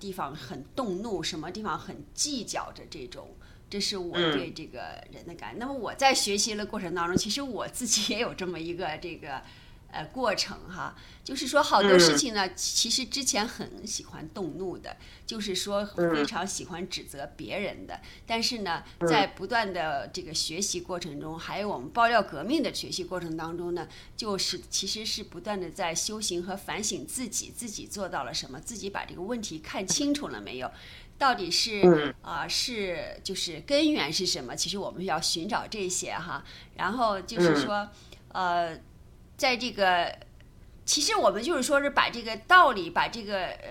S11: 地方很动怒，什么地方很计较着这种。这是我对这个人的感。那么我在学习的过程当中，其实我自己也有这么一个这个。呃，过程哈，就是说好多事情呢，其实之前很喜欢动怒的，就是说非常喜欢指责别人的。但是呢，在不断的这个学习过程中，还有我们爆料革命的学习过程当中呢，就是其实是不断的在修行和反省自己，自己做到了什么，自己把这个问题看清楚了没有，到底是啊是就是根源是什么？其实我们要寻找这些哈，然后就是说呃。在这个，其实我们就是说是把这个道理，把这个呃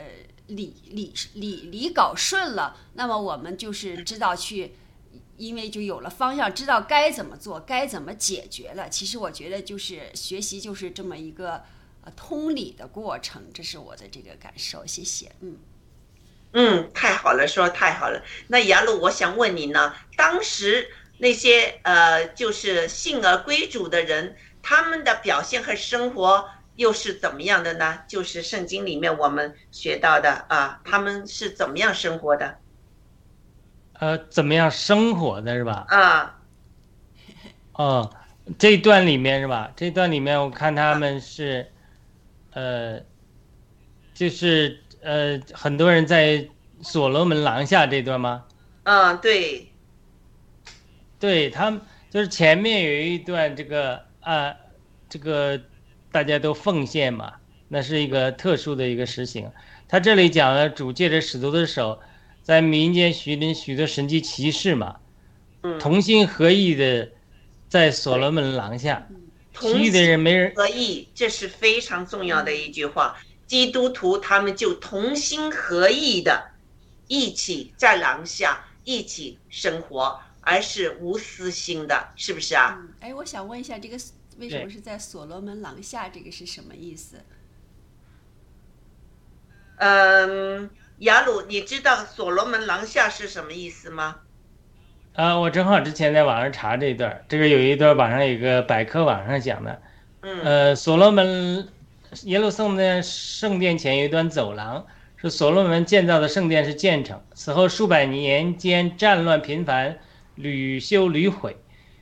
S11: 理理理理搞顺了，那么我们就是知道去，因为就有了方向，知道该怎么做，该怎么解决了。其实我觉得就是学习就是这么一个呃通理的过程，这是我的这个感受。谢谢，嗯
S1: 嗯，太好了，说太好了。那雅鲁，我想问你呢，当时那些呃就是信而归主的人。他们的表现和生活又是怎么样的呢？就是圣经里面我们学到的啊，他们是怎么样生活的？
S2: 呃，怎么样生活的是吧？
S1: 啊，
S2: 哦，这段里面是吧？这段里面我看他们是，呃，就是呃，很多人在所罗门廊下这段吗？
S1: 嗯，对，
S2: 对他们就是前面有一段这个。啊，这个大家都奉献嘛，那是一个特殊的一个实行。他这里讲了，主借着使徒的手，在民间许的许多神迹奇事嘛，
S1: 嗯
S2: 同心合意的在所罗门廊下，
S1: 同
S2: 其余的人没人
S1: 合意，这是非常重要的一句话。基督徒他们就同心合意的，一起在廊下一起生活，而是无私心的，是不是啊？
S11: 哎，我想问一下，这个为什么是在所罗门廊下？这个是什么意思？
S1: 嗯，雅鲁，你知道所罗门廊下是什么意思吗？
S2: 啊，我正好之前在网上查这一段儿，这个有一段网上有个百科网上讲的，
S1: 嗯
S2: 呃，所罗门耶路撒冷圣殿前有一段走廊，是所罗门建造的圣殿是建成，此后数百年间战乱频繁，屡修屡毁。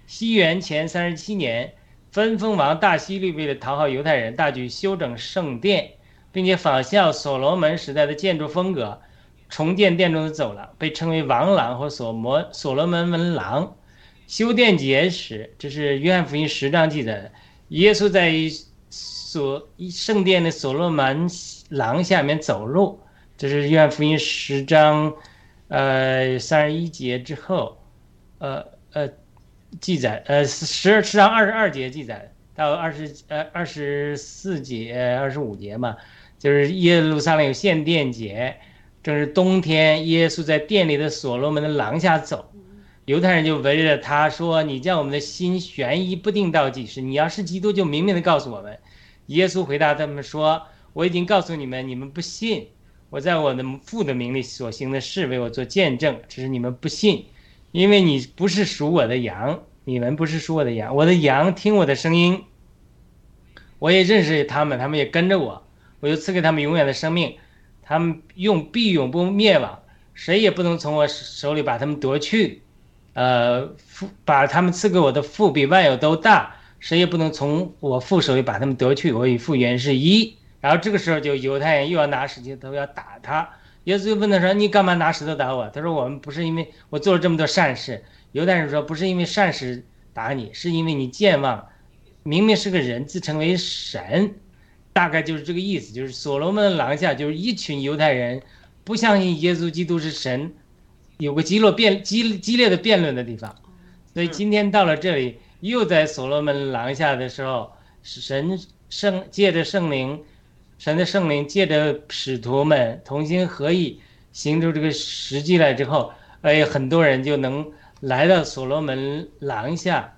S2: 西元前三十七年，分封王大希律为了讨好犹太人，大举修整圣殿，并且仿效所罗门时代的建筑风格，重建殿中的走廊，被称为王廊或所摩所罗门门廊。修殿节时，这是约翰福音十章记载的，耶稣在所圣殿的所罗门廊下面走路，这是约翰福音十章，呃三十一节之后，呃呃记载，呃十二十章二十二节记载到二十呃二十四节二十五节嘛，就是耶路撒冷有献殿节，正是冬天，耶稣在殿里的所罗门的廊下走。犹太人就围着他说：“你叫我们的心悬疑不定到几时？你要是基督，就明明的告诉我们。”耶稣回答他们说：“我已经告诉你们，你们不信。我在我的父的名里所行的事，为我做见证，只是你们不信，因为你不是属我的羊，你们不是属我的羊。我的羊听我的声音，我也认识他们，他们也跟着我，我就赐给他们永远的生命，他们用必永不灭亡，谁也不能从我手里把他们夺去。”呃，父把他们赐给我的父比万有都大，谁也不能从我父手里把他们夺去。我与父原是一。然后这个时候，就犹太人又要拿石头要打他。耶稣就问他说：“你干嘛拿石头打我？”他说：“我们不是因为我做了这么多善事。”犹太人说：“不是因为善事打你，是因为你健忘，明明是个人，自称为神。”大概就是这个意思。就是所罗门廊下，就是一群犹太人不相信耶稣基督是神。有个激烈辩激激烈的辩论的地方，所以今天到了这里，又在所罗门廊下的时候，神圣借着圣灵，神的圣灵借着使徒们同心合意行出这个实际来之后，哎，很多人就能来到所罗门廊下，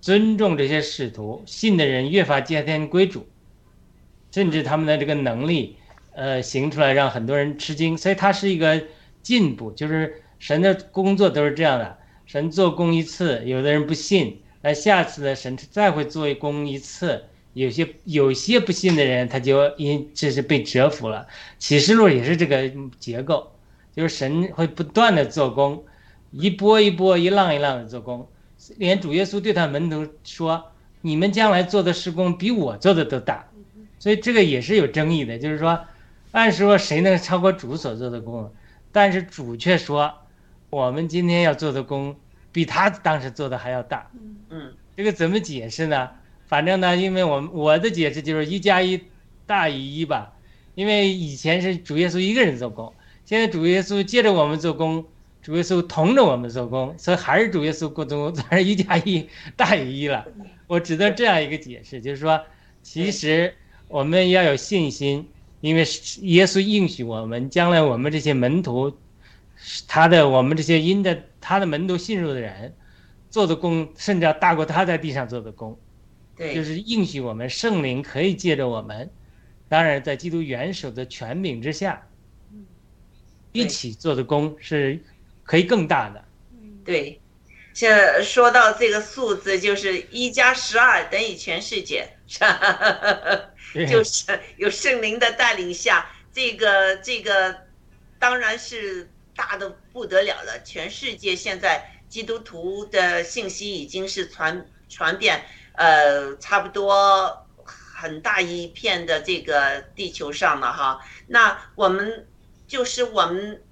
S2: 尊重这些使徒，信的人越发接天归主，甚至他们的这个能力，呃，行出来让很多人吃惊，所以它是一个。进步就是神的工作都是这样的，神做工一次，有的人不信，那下次呢，神再会做工一次，有些有些不信的人，他就因这是被折服了。启示录也是这个结构，就是神会不断的做工，一波一波、一浪一浪的做工，连主耶稣对他门徒说：“你们将来做的施工比我做的都大。”所以这个也是有争议的，就是说，按说谁能超过主所做的工？但是主却说，我们今天要做的工，比他当时做的还要大。
S1: 嗯，
S2: 这个怎么解释呢？反正呢，因为我我的解释就是一加一大于一吧。因为以前是主耶稣一个人做工，现在主耶稣接着我们做工，主耶稣同着我们做工，所以还是主耶稣做工，还是一加一大于一了。我只能这样一个解释，就是说，其实我们要有信心。因为耶稣应许我们，将来我们这些门徒，他的我们这些因着他的门徒信入的人，做的功甚至要大过他在地上做的功。
S1: 对，
S2: 就是应许我们圣灵可以借着我们，当然在基督元首的权柄之下，一起做的功是可以更大的。
S1: 对，现在说到这个数字，就是一加十二等于全世界。就是有圣灵的带领下，这个这个当然是大的不得了了。全世界现在基督徒的信息已经是传传遍，呃，差不多很大一片的这个地球上了哈。那我们就是我们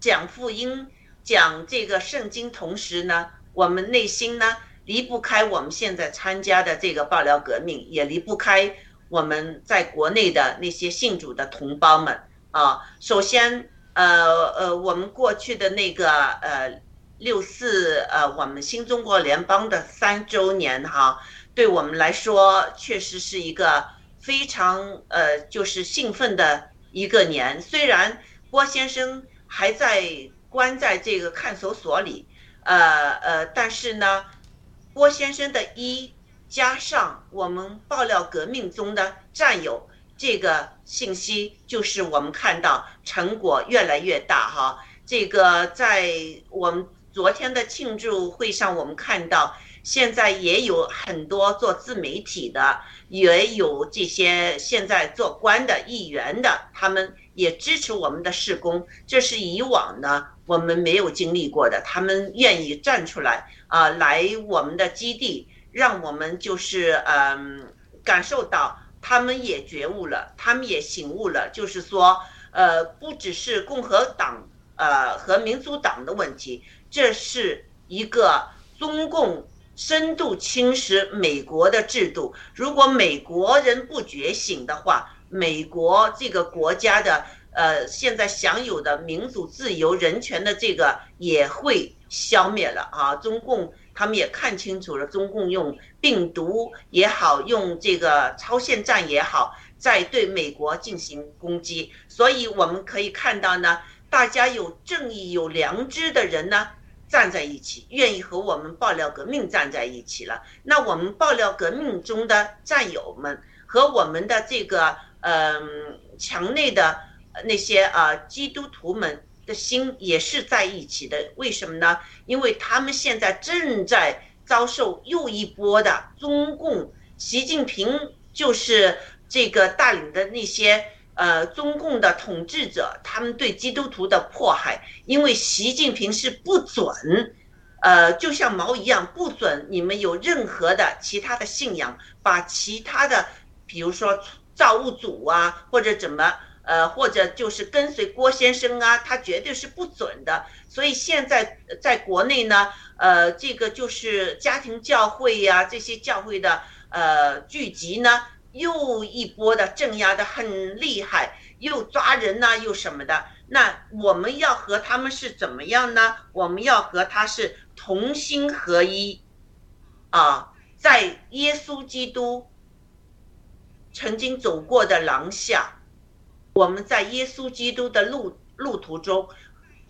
S1: 讲福音、讲这个圣经，同时呢，我们内心呢离不开我们现在参加的这个爆料革命，也离不开。我们在国内的那些信主的同胞们啊，首先呃呃，我们过去的那个呃六四呃，我们新中国联邦的三周年哈，对我们来说确实是一个非常呃就是兴奋的一个年。虽然郭先生还在关在这个看守所里，呃呃，但是呢，郭先生的一加上我们爆料革命中的战友。这个信息就是我们看到成果越来越大哈。这个在我们昨天的庆祝会上，我们看到现在也有很多做自媒体的，也有这些现在做官的议员的，他们也支持我们的事工。这是以往呢我们没有经历过的，他们愿意站出来啊，来我们的基地，让我们就是嗯感受到。他们也觉悟了，他们也醒悟了，就是说，呃，不只是共和党呃和民主党的问题，这是一个中共深度侵蚀美国的制度。如果美国人不觉醒的话，美国这个国家的呃现在享有的民主、自由、人权的这个也会消灭了啊！中共。他们也看清楚了，中共用病毒也好，用这个超限战也好，在对美国进行攻击。所以我们可以看到呢，大家有正义、有良知的人呢，站在一起，愿意和我们爆料革命站在一起了。那我们爆料革命中的战友们和我们的这个嗯墙内的那些啊基督徒们。的心也是在一起的，为什么呢？因为他们现在正在遭受又一波的中共，习近平就是这个带领的那些呃中共的统治者，他们对基督徒的迫害。因为习近平是不准，呃，就像毛一样，不准你们有任何的其他的信仰，把其他的，比如说造物主啊，或者怎么。呃，或者就是跟随郭先生啊，他绝对是不准的。所以现在在国内呢，呃，这个就是家庭教会呀，这些教会的呃聚集呢，又一波的镇压的很厉害，又抓人呐，又什么的。那我们要和他们是怎么样呢？我们要和他是同心合一，啊，在耶稣基督曾经走过的廊下。我们在耶稣基督的路路途中，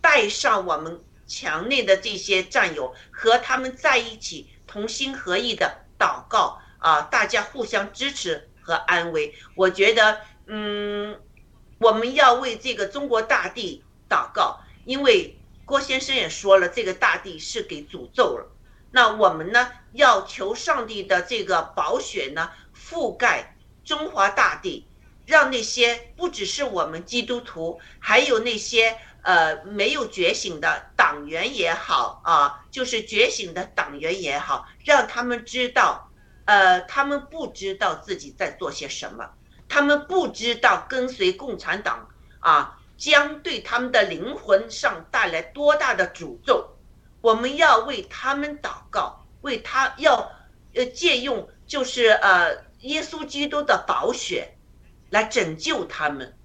S1: 带上我们墙内的这些战友，和他们在一起，同心合意的祷告啊，大家互相支持和安慰。我觉得，嗯，我们要为这个中国大地祷告，因为郭先生也说了，这个大地是给诅咒了。那我们呢，要求上帝的这个宝血呢，覆盖中华大地。让那些不只是我们基督徒，还有那些呃没有觉醒的党员也好啊，就是觉醒的党员也好，让他们知道，呃，他们不知道自己在做些什么，他们不知道跟随共产党啊，将对他们的灵魂上带来多大的诅咒。我们要为他们祷告，为他要呃借用就是呃耶稣基督的宝血。来拯救他们，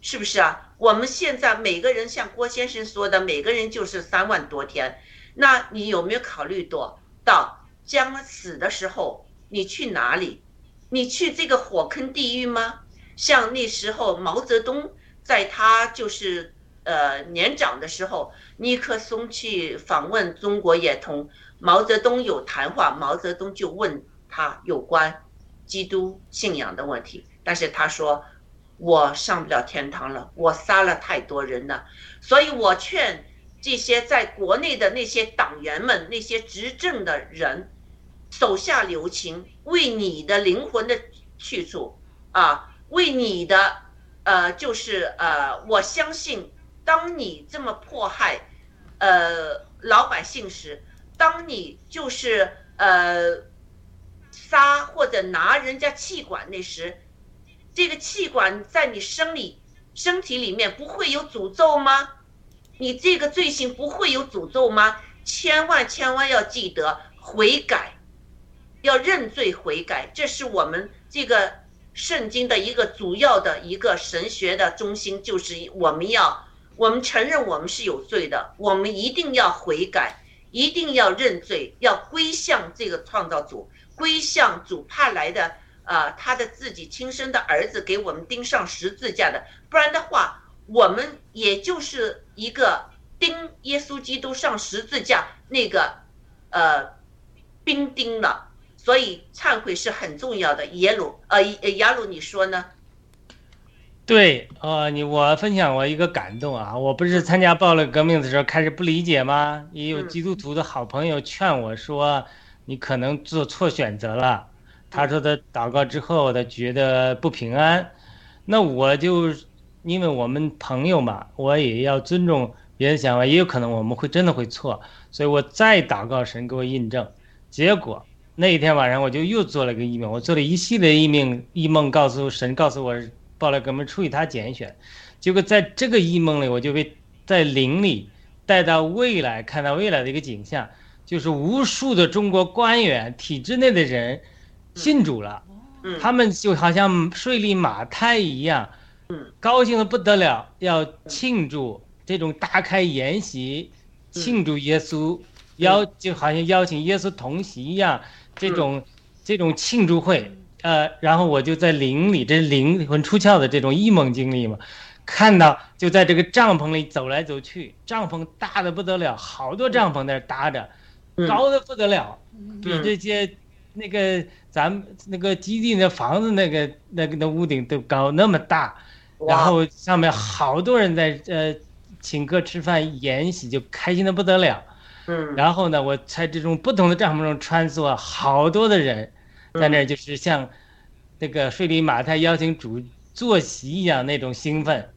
S1: 是不是啊？我们现在每个人像郭先生说的，每个人就是三万多天。那你有没有考虑到，到将死的时候，你去哪里？你去这个火坑地狱吗？像那时候毛泽东在他就是呃年长的时候，尼克松去访问中国也同毛泽东有谈话，毛泽东就问他有关基督信仰的问题。但是他说，我上不了天堂了，我杀了太多人了，所以我劝这些在国内的那些党员们、那些执政的人，手下留情，为你的灵魂的去处啊，为你的呃，就是呃，我相信，当你这么迫害呃老百姓时，当你就是呃杀或者拿人家气管那时。这个气管在你生理身体里面不会有诅咒吗？你这个罪行不会有诅咒吗？千万千万要记得悔改，要认罪悔改，这是我们这个圣经的一个主要的一个神学的中心，就是我们要我们承认我们是有罪的，我们一定要悔改，一定要认罪，要归向这个创造主，归向主派来的，呃，他的自己亲生的儿子给我们钉上十字架的，不然的话，我们也就是一个钉耶稣基督上十字架那个，呃，兵钉了。所以忏悔是很重要的。耶鲁，呃，雅鲁，你说呢？
S2: 对，呃，你我分享我一个感动啊，我不是参加暴乱革命的时候开始不理解吗？也有基督徒的好朋友劝我说，你可能做错选择了。他说他祷告之后，他觉得不平安。那我就因为我们朋友嘛，我也要尊重别人想法，也有可能我们会真的会错，所以我再祷告神给我印证。结果那一天晚上我就又做了个异梦，我做了一系列异梦，异梦告诉神告诉我。报了哥们出于他拣选，结果在这个异梦里，我就被在灵里带到未来，看到未来的一个景象，就是无数的中国官员、体制内的人信主了，他们就好像税吏马太一样，高兴的不得了，要庆祝这种大开筵席，庆祝耶稣，邀就好像邀请耶稣同席一样，这种这种庆祝会。呃，然后我就在灵里，这是灵魂出窍的这种异梦经历嘛，看到就在这个帐篷里走来走去，帐篷大的不得了，好多帐篷在那搭着，高的不得了，比这些那个咱们那个基地那房子那个那个那屋顶都高那么大，然后上面好多人在呃请客吃饭宴席，就开心的不得了。
S1: 嗯，
S2: 然后呢，我在这种不同的帐篷中穿梭，好多的人。在那儿就是像那个睡里马太邀请主坐席一样那种兴奋，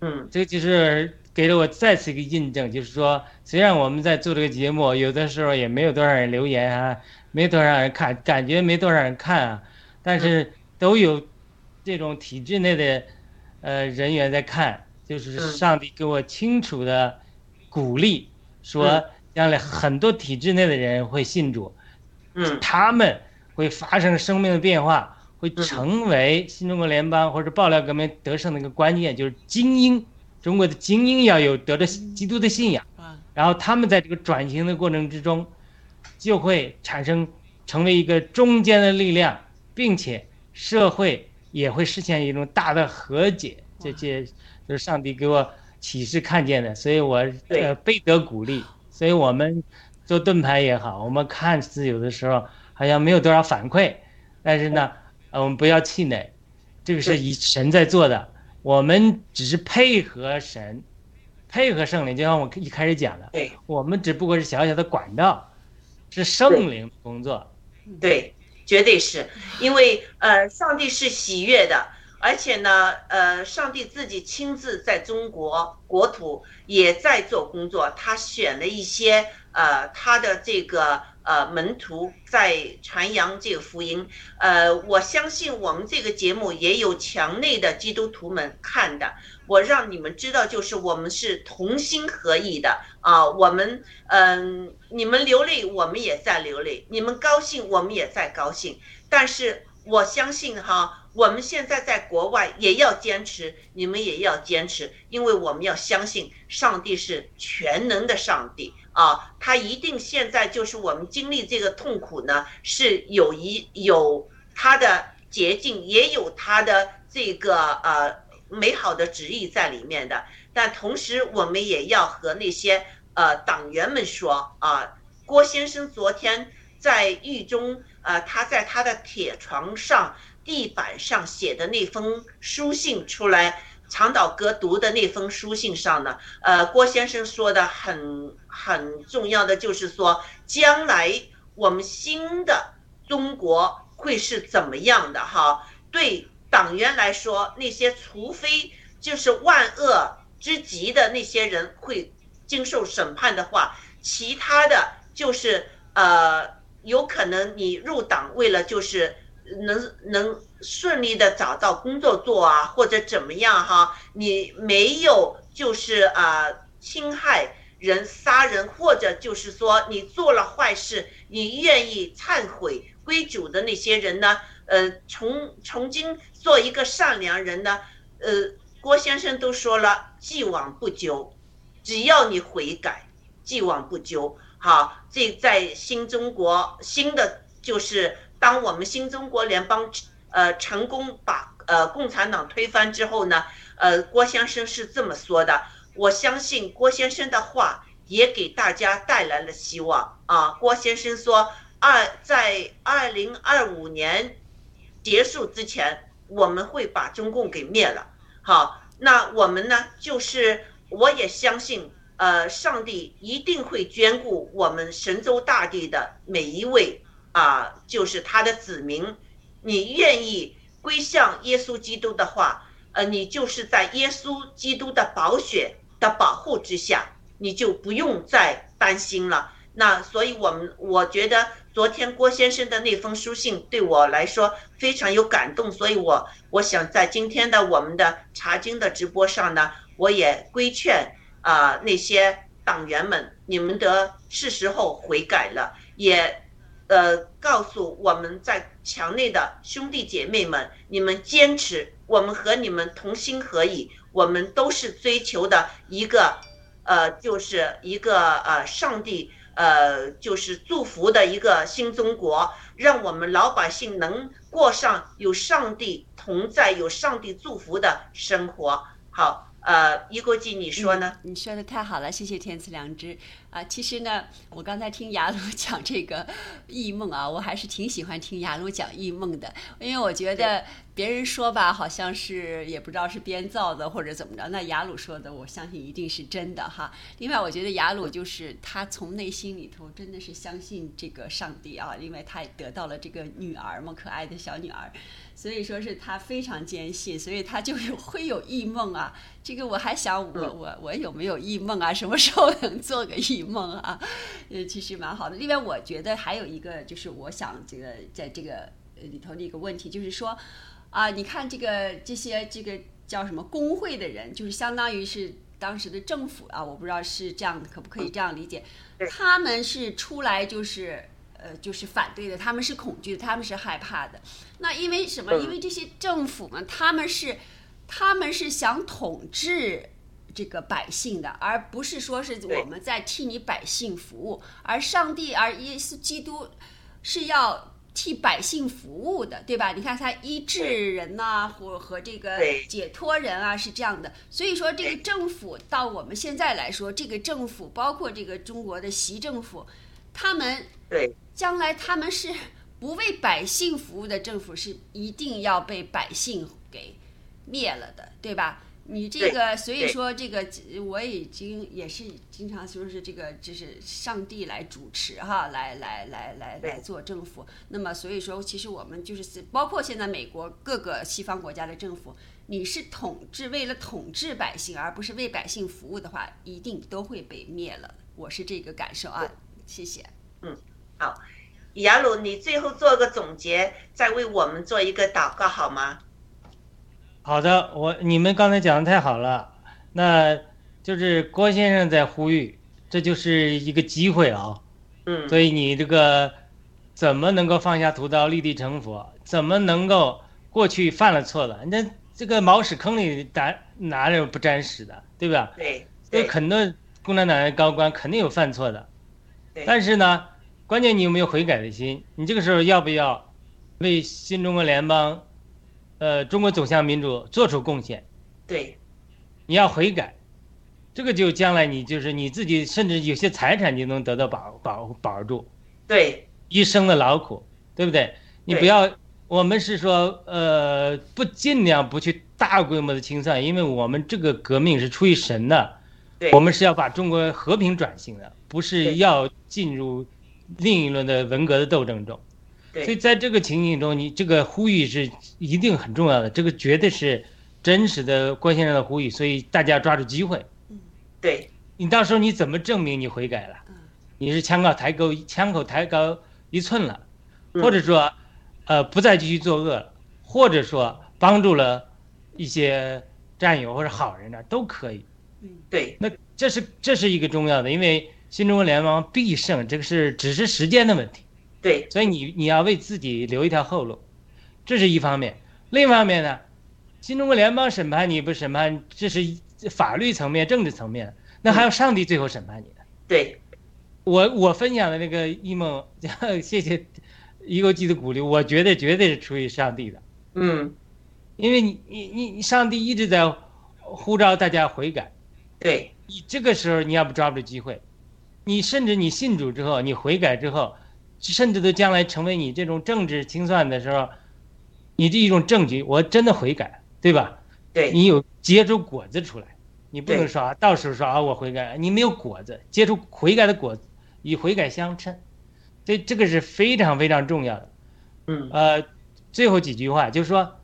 S1: 嗯，
S2: 这就是给了我再次一个印证，就是说，虽然我们在做这个节目，有的时候也没有多少人留言啊，没多少人看，感觉没多少人看啊，但是都有这种体制内的呃人员在看，就是上帝给我清楚的鼓励，说将来很多体制内的人会信主，
S1: 嗯，
S2: 他们。会发生生命的变化，会成为新中国联邦或者爆料革命得胜的一个关键，就是精英，中国的精英要有得着基督的信仰，然后他们在这个转型的过程之中，就会产生成为一个中间的力量，并且社会也会实现一种大的和解。这些就是上帝给我启示看见的，所以我呃倍得鼓励。所以我们做盾牌也好，我们看似有的时候。好像没有多少反馈，但是呢，呃，我们不要气馁，这个是以神在做的，我们只是配合神，配合圣灵，就像我一开始讲的，
S1: 对，
S2: 我们只不过是小小的管道，是圣灵工作，
S1: 对，绝对是。因为呃，上帝是喜悦的，而且呢，呃，上帝自己亲自在中国国土也在做工作，他选了一些呃，他的这个。呃，门徒在传扬这个福音。呃，我相信我们这个节目也有墙内的基督徒们看的。我让你们知道，就是我们是同心合意的啊。我们，嗯，你们流泪，我们也在流泪；你们高兴，我们也在高兴。但是我相信哈，我们现在在国外也要坚持，你们也要坚持，因为我们要相信上帝是全能的上帝。啊，他一定现在就是我们经历这个痛苦呢，是有一有他的捷径，也有他的这个呃美好的旨意在里面的。但同时，我们也要和那些呃党员们说啊，郭先生昨天在狱中，呃，他在他的铁床上、地板上写的那封书信出来。长岛哥读的那封书信上呢，呃，郭先生说的很很重要的就是说，将来我们新的中国会是怎么样的哈？对党员来说，那些除非就是万恶之极的那些人会经受审判的话，其他的就是呃，有可能你入党为了就是能能。顺利的找到工作做啊，或者怎么样哈？你没有就是啊侵害人、杀人，或者就是说你做了坏事，你愿意忏悔归主的那些人呢？呃，从从今做一个善良人呢？呃，郭先生都说了，既往不咎，只要你悔改，既往不咎。好，这在新中国新的就是当我们新中国联邦呃成功把呃共产党推翻之后呢，呃郭先生是这么说的，我相信郭先生的话也给大家带来了希望啊。郭先生说，二在二零二五年结束之前，我们会把中共给灭了。好，那我们呢，就是我也相信。呃，上帝一定会眷顾我们神州大地的每一位啊，就是他的子民。你愿意归向耶稣基督的话，呃，你就是在耶稣基督的宝血的保护之下，你就不用再担心了。那所以，我们我觉得昨天郭先生的那封书信对我来说非常有感动，所以我我想在今天的我们的查经的直播上呢，我也规劝。啊，那些党员们，你们的是时候悔改了，也，呃，告诉我们在墙内的兄弟姐妹们，你们坚持，我们和你们同心合意，我们都是追求的一个，呃，就是一个呃，上帝，呃，就是祝福的一个新中国，让我们老百姓能过上有上帝同在、有上帝祝福的生活。好。呃，一国际，你说呢？
S11: 你说的太好了，谢谢天赐良知啊！其实呢，我刚才听雅鲁 讲这个异梦啊，我还是挺喜欢听雅鲁讲异梦的，因为我觉得别人说吧，好像是也不知道是编造的或者怎么着，那雅鲁说的，我相信一定是真的哈。另外，我觉得雅鲁就是他从内心里头真的是相信这个上帝啊，因为他也得到了这个女儿嘛，可爱的小女儿。所以说是他非常坚信，所以他就有 会有异梦啊。这个我还想，我我我有没有异梦啊？什么时候能做个异梦啊？呃，其实蛮好的。另外，我觉得还有一个就是，我想这个在这个里头的一个问题，就是说啊，你看这个这些这个叫什么工会的人，就是相当于是当时的政府啊，我不知道是这样，可不可以这样理解？他们是出来就是。呃，就是反对的，他们是恐惧的，他们是害怕的。那因为什么？因为这些政府嘛，他们是，他们是想统治这个百姓的，而不是说是我们在替你百姓服务。而上帝，而耶稣基督是要替百姓服务的，对吧？你看他医治人呐，或和这个解脱人啊，是这样的。所以说，这个政府到我们现在来说，这个政府包括这个中国的习政府，他们
S1: 对。
S11: 将来他们是不为百姓服务的政府，是一定要被百姓给灭了的，对吧？你这个，所以说这个我已经也是经常说是这个，就是上帝来主持哈，来来来来来做政府。那么所以说，其实我们就是包括现在美国各个西方国家的政府，你是统治为了统治百姓，而不是为百姓服务的话，一定都会被灭了。我是这个感受啊，谢谢。
S1: 嗯。好，雅鲁，你最后做个总结，再为我们做一个祷告好吗？
S2: 好的，我你们刚才讲的太好了，那就是郭先生在呼吁，这就是一个机会啊。
S1: 嗯。
S2: 所以你这个怎么能够放下屠刀立地成佛？怎么能够过去犯了错了？那这个茅屎坑里哪哪有不沾屎的，对吧？
S1: 对。
S2: 所以很多共产党的高官肯定有犯错的，但是呢？关键你有没有悔改的心？你这个时候要不要为新中国联邦，呃，中国走向民主做出贡献？
S1: 对，
S2: 你要悔改，这个就将来你就是你自己，甚至有些财产就能得到保保保住。
S1: 对，
S2: 一生的劳苦，对不对？你不要，我们是说，呃，不尽量不去大规模的清算，因为我们这个革命是出于神的，我们是要把中国和平转型的，不是要进入。另一轮的文革的斗争中，所以在这个情景中，你这个呼吁是一定很重要的，这个绝对是真实的郭先生的呼吁，所以大家抓住机会。
S1: 嗯，对
S2: 你到时候你怎么证明你悔改了？你是枪口抬高，枪口抬高一寸了，或者说，呃，不再继续作恶了，或者说帮助了一些战友或者好人呢，都可以。
S1: 嗯，对，
S2: 那这是这是一个重要的，因为。新中国联邦必胜，这个是只是时间的问题。
S1: 对，
S2: 所以你你要为自己留一条后路，这是一方面。另一方面呢，新中国联邦审判你不审判，这是法律层面、政治层面，那还有上帝最后审判你呢。
S1: 对，
S2: 我我分享的那个一梦，谢谢一个记的鼓励，我觉得绝对是出于上帝的。
S1: 嗯，
S2: 因为你你你你上帝一直在呼召大家悔改。
S1: 对，
S2: 你这个时候你要不抓不住机会，你甚至你信主之后，你悔改之后，甚至都将来成为你这种政治清算的时候，你这一种证据，我真的悔改，对吧？
S1: 对，
S2: 你有结出果子出来，你不能说啊，到时候说啊我悔改，你没有果子，结出悔改的果子，与悔改相称，所以这个是非常非常重要的。
S1: 嗯，
S2: 呃，最后几句话就是说，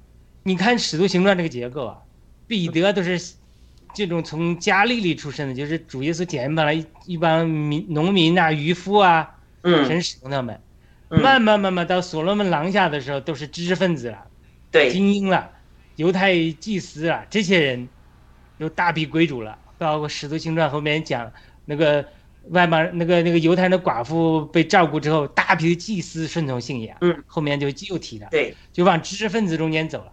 S2: 你看《使徒行传》这个结构啊，彼得都是这种从加利利出身的，就是主耶稣拣办了一一帮民农民啊、渔夫啊，
S1: 嗯
S2: 神使用他们。
S1: 嗯
S2: 慢慢慢慢到所罗门廊下的时候，都是知识分子了，
S1: 对，
S2: 精英了，犹太祭司了，这些人有大批归主了。包括《使徒行传》后面讲那个外邦那个那个犹太人的寡妇被照顾之后，大批的祭司顺从信仰。
S1: 嗯，
S2: 后面就又提了，
S1: 对，
S2: 就往知识分子中间走了。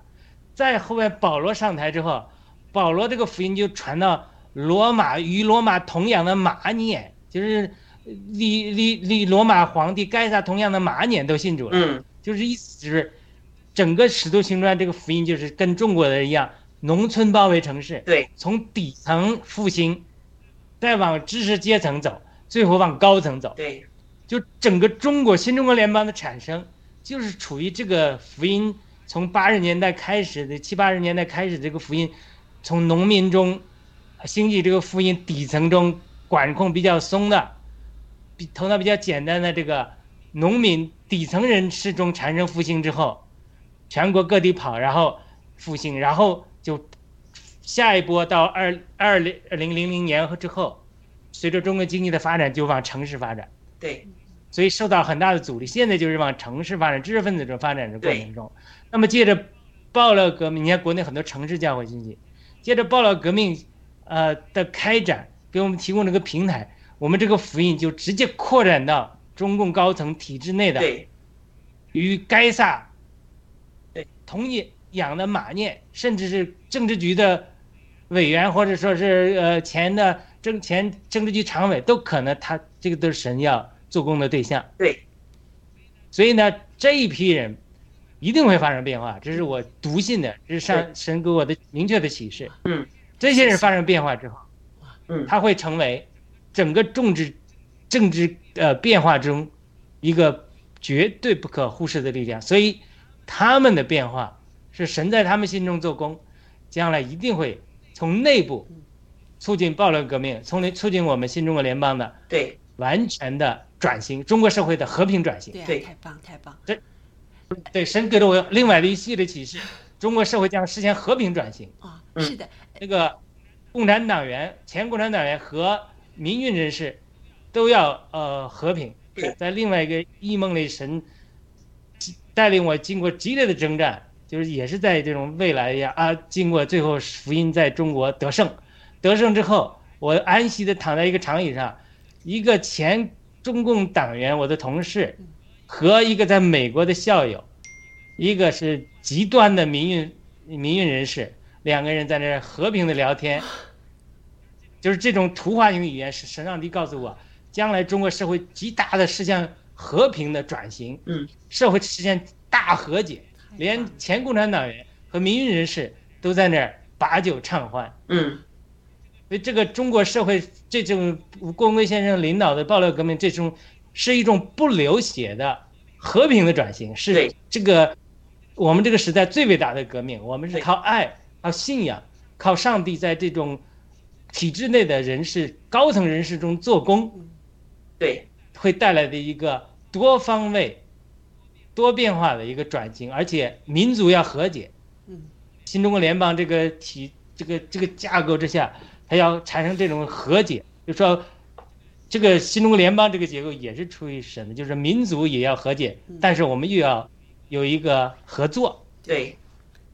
S2: 再后面保罗上台之后，保罗这个福音就传到罗马与罗马同样的马尼，就是历历历罗马皇帝盖萨同样的马年都信主了。
S1: 嗯，
S2: 就是意思就是，整个使徒行传这个福音就是跟中国的一样，农村包围城市，
S1: 对，
S2: 从底层复兴，再往知识阶层走，最后往高层走。
S1: 对，
S2: 就整个中国新中国联邦的产生，就是处于这个福音从八十年代开始的七八十年代开始，这个福音从农民中兴起，这个福音底层中管控比较松的，比头脑比较简单的这个农民底层人士中产生复兴之后，全国各地跑，然后复兴，然后就下一波到二二零二零零零年之后，随着中国经济的发展，就往城市发展。
S1: 对，
S2: 所以受到很大的阻力。现在就是往城市发展、知识分子中发展的过程中。那么借着爆料革命，你看国内很多城市教会经济，借着爆料革命，呃的开展，给我们提供了个平台，我们这个福音就直接扩展到中共高层体制内的，
S1: 对，
S2: 与该萨，
S1: 对
S2: 同养的马念，甚至是政治局的委员，或者说是呃前的政前政治局常委，都可能他这个都是神要做工的对象。
S1: 对，
S2: 所以呢，这一批人一定会发生变化，这是我笃信的，这是上神给我的明确的启示。
S1: 嗯，
S2: 这些人发生变化之后，
S1: 嗯，
S2: 他会成为整个政治政治呃变化中一个绝对不可忽视的力量。所以他们的变化是神在他们心中做工，将来一定会从内部促进暴乱革命，从促进我们新中国联邦的
S1: 对
S2: 完全的转型，中国社会的和平转型。
S11: 对、啊，太棒太棒。
S2: 这对神给了我另外的一系列启示，中国社会将实现和平转型。
S11: 啊、哦，是的，
S2: 那个共产党员、前共产党员和民运人士都要呃和平。在另外一个异梦里，神带领我经过激烈的征战，就是也是在这种未来呀啊，经过最后福音在中国得胜，得胜之后，我安息的躺在一个长椅上，一个前中共党员，我的同事，和一个在美国的校友，一个是极端的民运民运人士，两个人在那和平的聊天，就是这种图画型语言是神上帝告诉我，将来中国社会极大的实现和平的转型，
S1: 嗯，
S2: 社会实现大和解，连前共产党员和民运人士都在那儿把酒畅欢，
S1: 嗯，
S2: 所以这个中国社会这种郭文贵先生领导的暴乱革命，这种是一种不流血的和平的转型，是这个我们这个时代最伟大的革命。我们是靠爱、靠信仰、靠上帝在这种体制内的人士、高层人士中做工，
S1: 对，
S2: 会带来的一个多方位、多变化的一个转型，而且民族要和解。
S11: 嗯，
S2: 新中国联邦这个体这个这个架构之下，它要产生这种和解，就说。这个新中国联邦这个结构也是出于神的，就是民族也要和解，但是我们又要有一个合作。
S1: 对，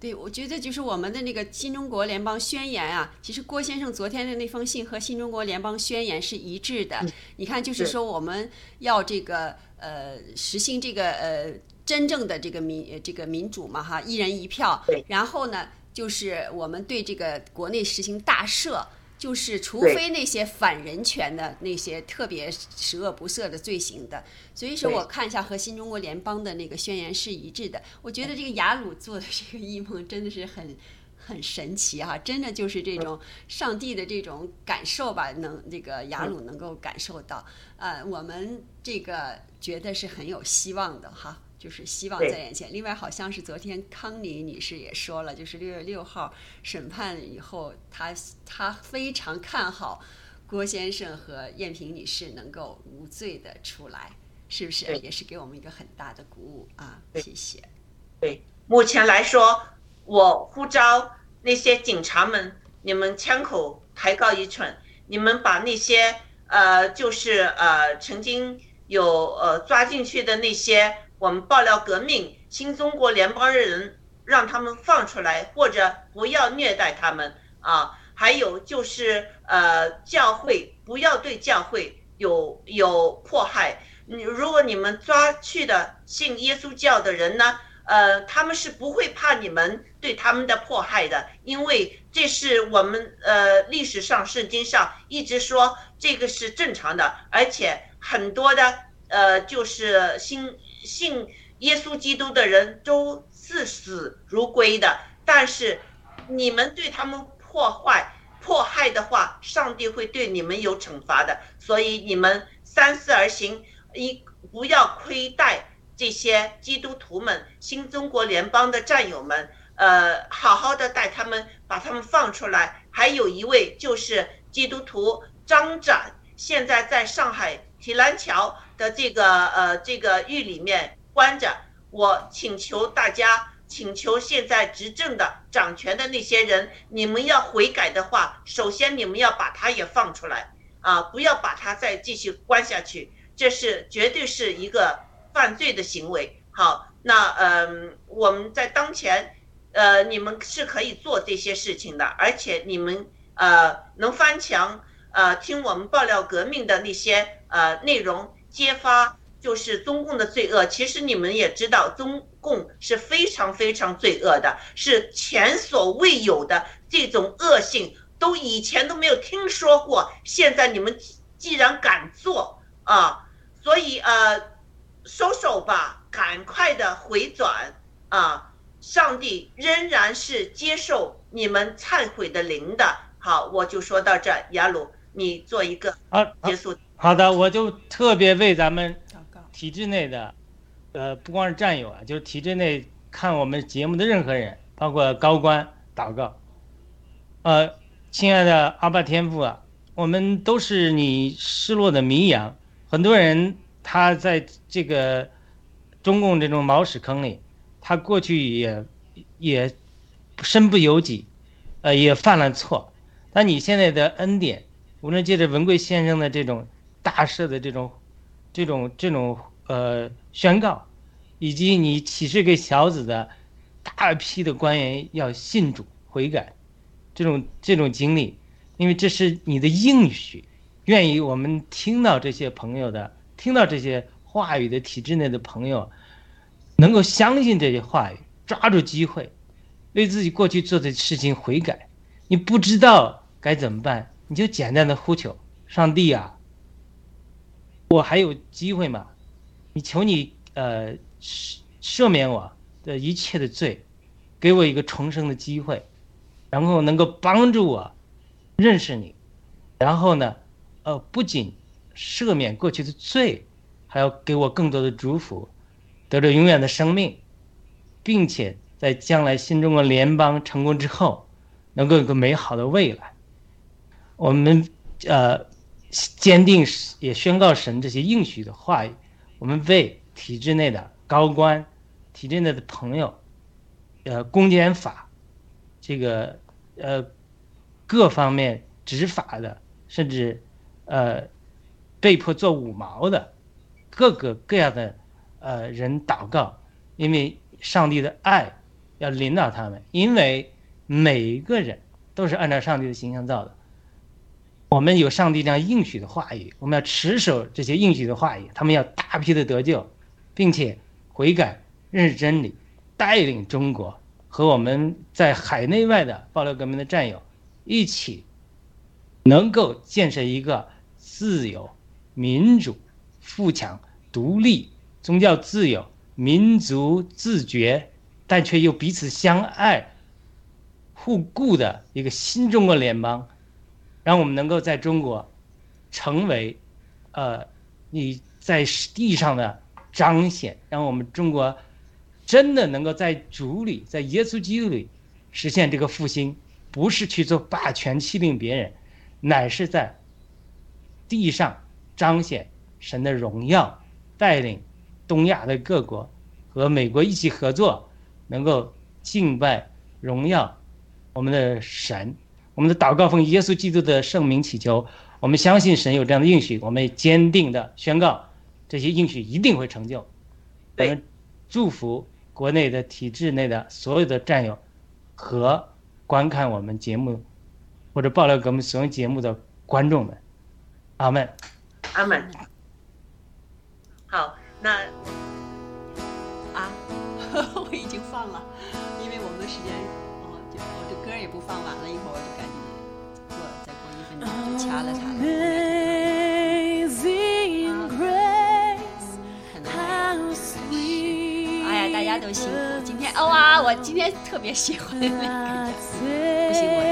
S11: 对，我觉得就是我们的那个新中国联邦宣言啊，其实郭先生昨天的那封信和新中国联邦宣言是一致的。
S1: 嗯、
S11: 你看，就是说我们要这个呃实行这个呃真正的这个民这个民主嘛哈，一人一票，然后呢。就是我们对这个国内实行大赦。就是，除非那些反人权的那些特别十恶不赦的罪行的，所以说我看一下和新中国联邦的那个宣言是一致的。我觉得这个雅鲁做的这个异梦真的是很很神奇哈、真的就是这种上帝的这种感受吧，能这个雅鲁能够感受到。呃，我们这个觉得是很有希望的哈。就是希望在眼前。另外，好像是昨天康妮女士也说了，就是六月六号审判以后，她她非常看好郭先生和燕平女士能够无罪的出来，是不是？也是给我们一个很大的鼓舞啊！谢谢。
S1: 对，目前来说，我呼召那些警察们，你们枪口抬高一寸，你们把那些呃，就是呃，曾经有呃抓进去的那些我们爆料革命新中国联邦人，让他们放出来，或者不要虐待他们啊。还有就是呃，教会不要对教会有有迫害。你如果你们抓去的信耶稣教的人呢？呃，他们是不会怕你们对他们的迫害的，因为这是我们呃历史上圣经上一直说这个是正常的，而且很多的呃就是新信耶稣基督的人都视死如归的，但是你们对他们破坏迫害的话，上帝会对你们有惩罚的，所以你们三思而行，一不要亏待。这些基督徒们、新中国联邦的战友们，呃，好好的带他们，把他们放出来。还有一位就是基督徒张展，现在在上海提篮桥的这个呃这个狱里面关着。我请求大家，请求现在执政的、掌权的那些人，你们要悔改的话，首先你们要把他也放出来啊，不要把他再继续关下去，这是绝对是一个。犯罪的行为，好，那嗯、呃，我们在当前，呃，你们是可以做这些事情的，而且你们呃能翻墙，呃，听我们爆料革命的那些呃内容，揭发就是中共的罪恶。其实你们也知道，中共是非常非常罪恶的，是前所未有的这种恶性，都以前都没有听说过。现在你们既然敢做啊，所以呃。收手吧，赶快的回转啊！上帝仍然是接受你们忏悔的灵的。好，我就说到这儿，雅鲁，你做一个结束。
S2: 好的，我就特别为咱们体制内的，呃，不光是战友啊，就是体制内看我们节目的任何人，包括高官祷告。呃，亲爱的阿爸天父啊，我们都是你失落的迷羊，很多人。他在这个中共这种毛屎坑里，他过去也也身不由己，呃，也犯了错。但你现在的恩典，无论借着文贵先生的这种大赦的这种、这种、这种呃宣告，以及你启示给小子的大批的官员要信主悔改，这种这种经历，因为这是你的应许，愿意我们听到这些朋友的。听到这些话语的体制内的朋友，能够相信这些话语，抓住机会，为自己过去做的事情悔改。你不知道该怎么办，你就简单的呼求上帝啊，我还有机会吗？你求你呃赦免我的一切的罪，给我一个重生的机会，然后能够帮助我认识你，然后呢，呃，不仅。赦免过去的罪，还要给我更多的祝福，得着永远的生命，并且在将来新中国联邦成功之后，能够有个美好的未来。我们呃坚定也宣告神这些应许的话语，我们为体制内的高官、体制内的朋友，呃，公检法这个呃各方面执法的，甚至呃。被迫做五毛的，各个各样的呃人祷告，因为上帝的爱要领导他们，因为每一个人都是按照上帝的形象造的。我们有上帝这样应许的话语，我们要持守这些应许的话语，他们要大批的得救，并且悔改、认识真理，带领中国和我们在海内外的暴乱革命的战友一起，能够建设一个自由、民主、富强、独立、宗教自由、民族自觉，但却又彼此相爱、互顾的一个新中国联邦，让我们能够在中国成为，呃，你在地上的彰显，让我们中国。真的能够在主里，在耶稣基督里实现这个复兴，不是去做霸权欺凌别人，乃是在地上彰显神的荣耀，带领东亚的各国和美国一起合作，能够敬拜荣耀我们的神。我们的祷告奉耶稣基督的圣名祈求，我们相信神有这样的应许，我们坚定的宣告，这些应许一定会成就。我们祝福。国内的体制内的所有的战友和观看我们节目或者爆料给我们所有节目的观众们，阿门，
S11: 阿门。好，那
S12: 就掐了它了。大家都辛苦。今天哦啊，我今天特别喜欢那个，不行，我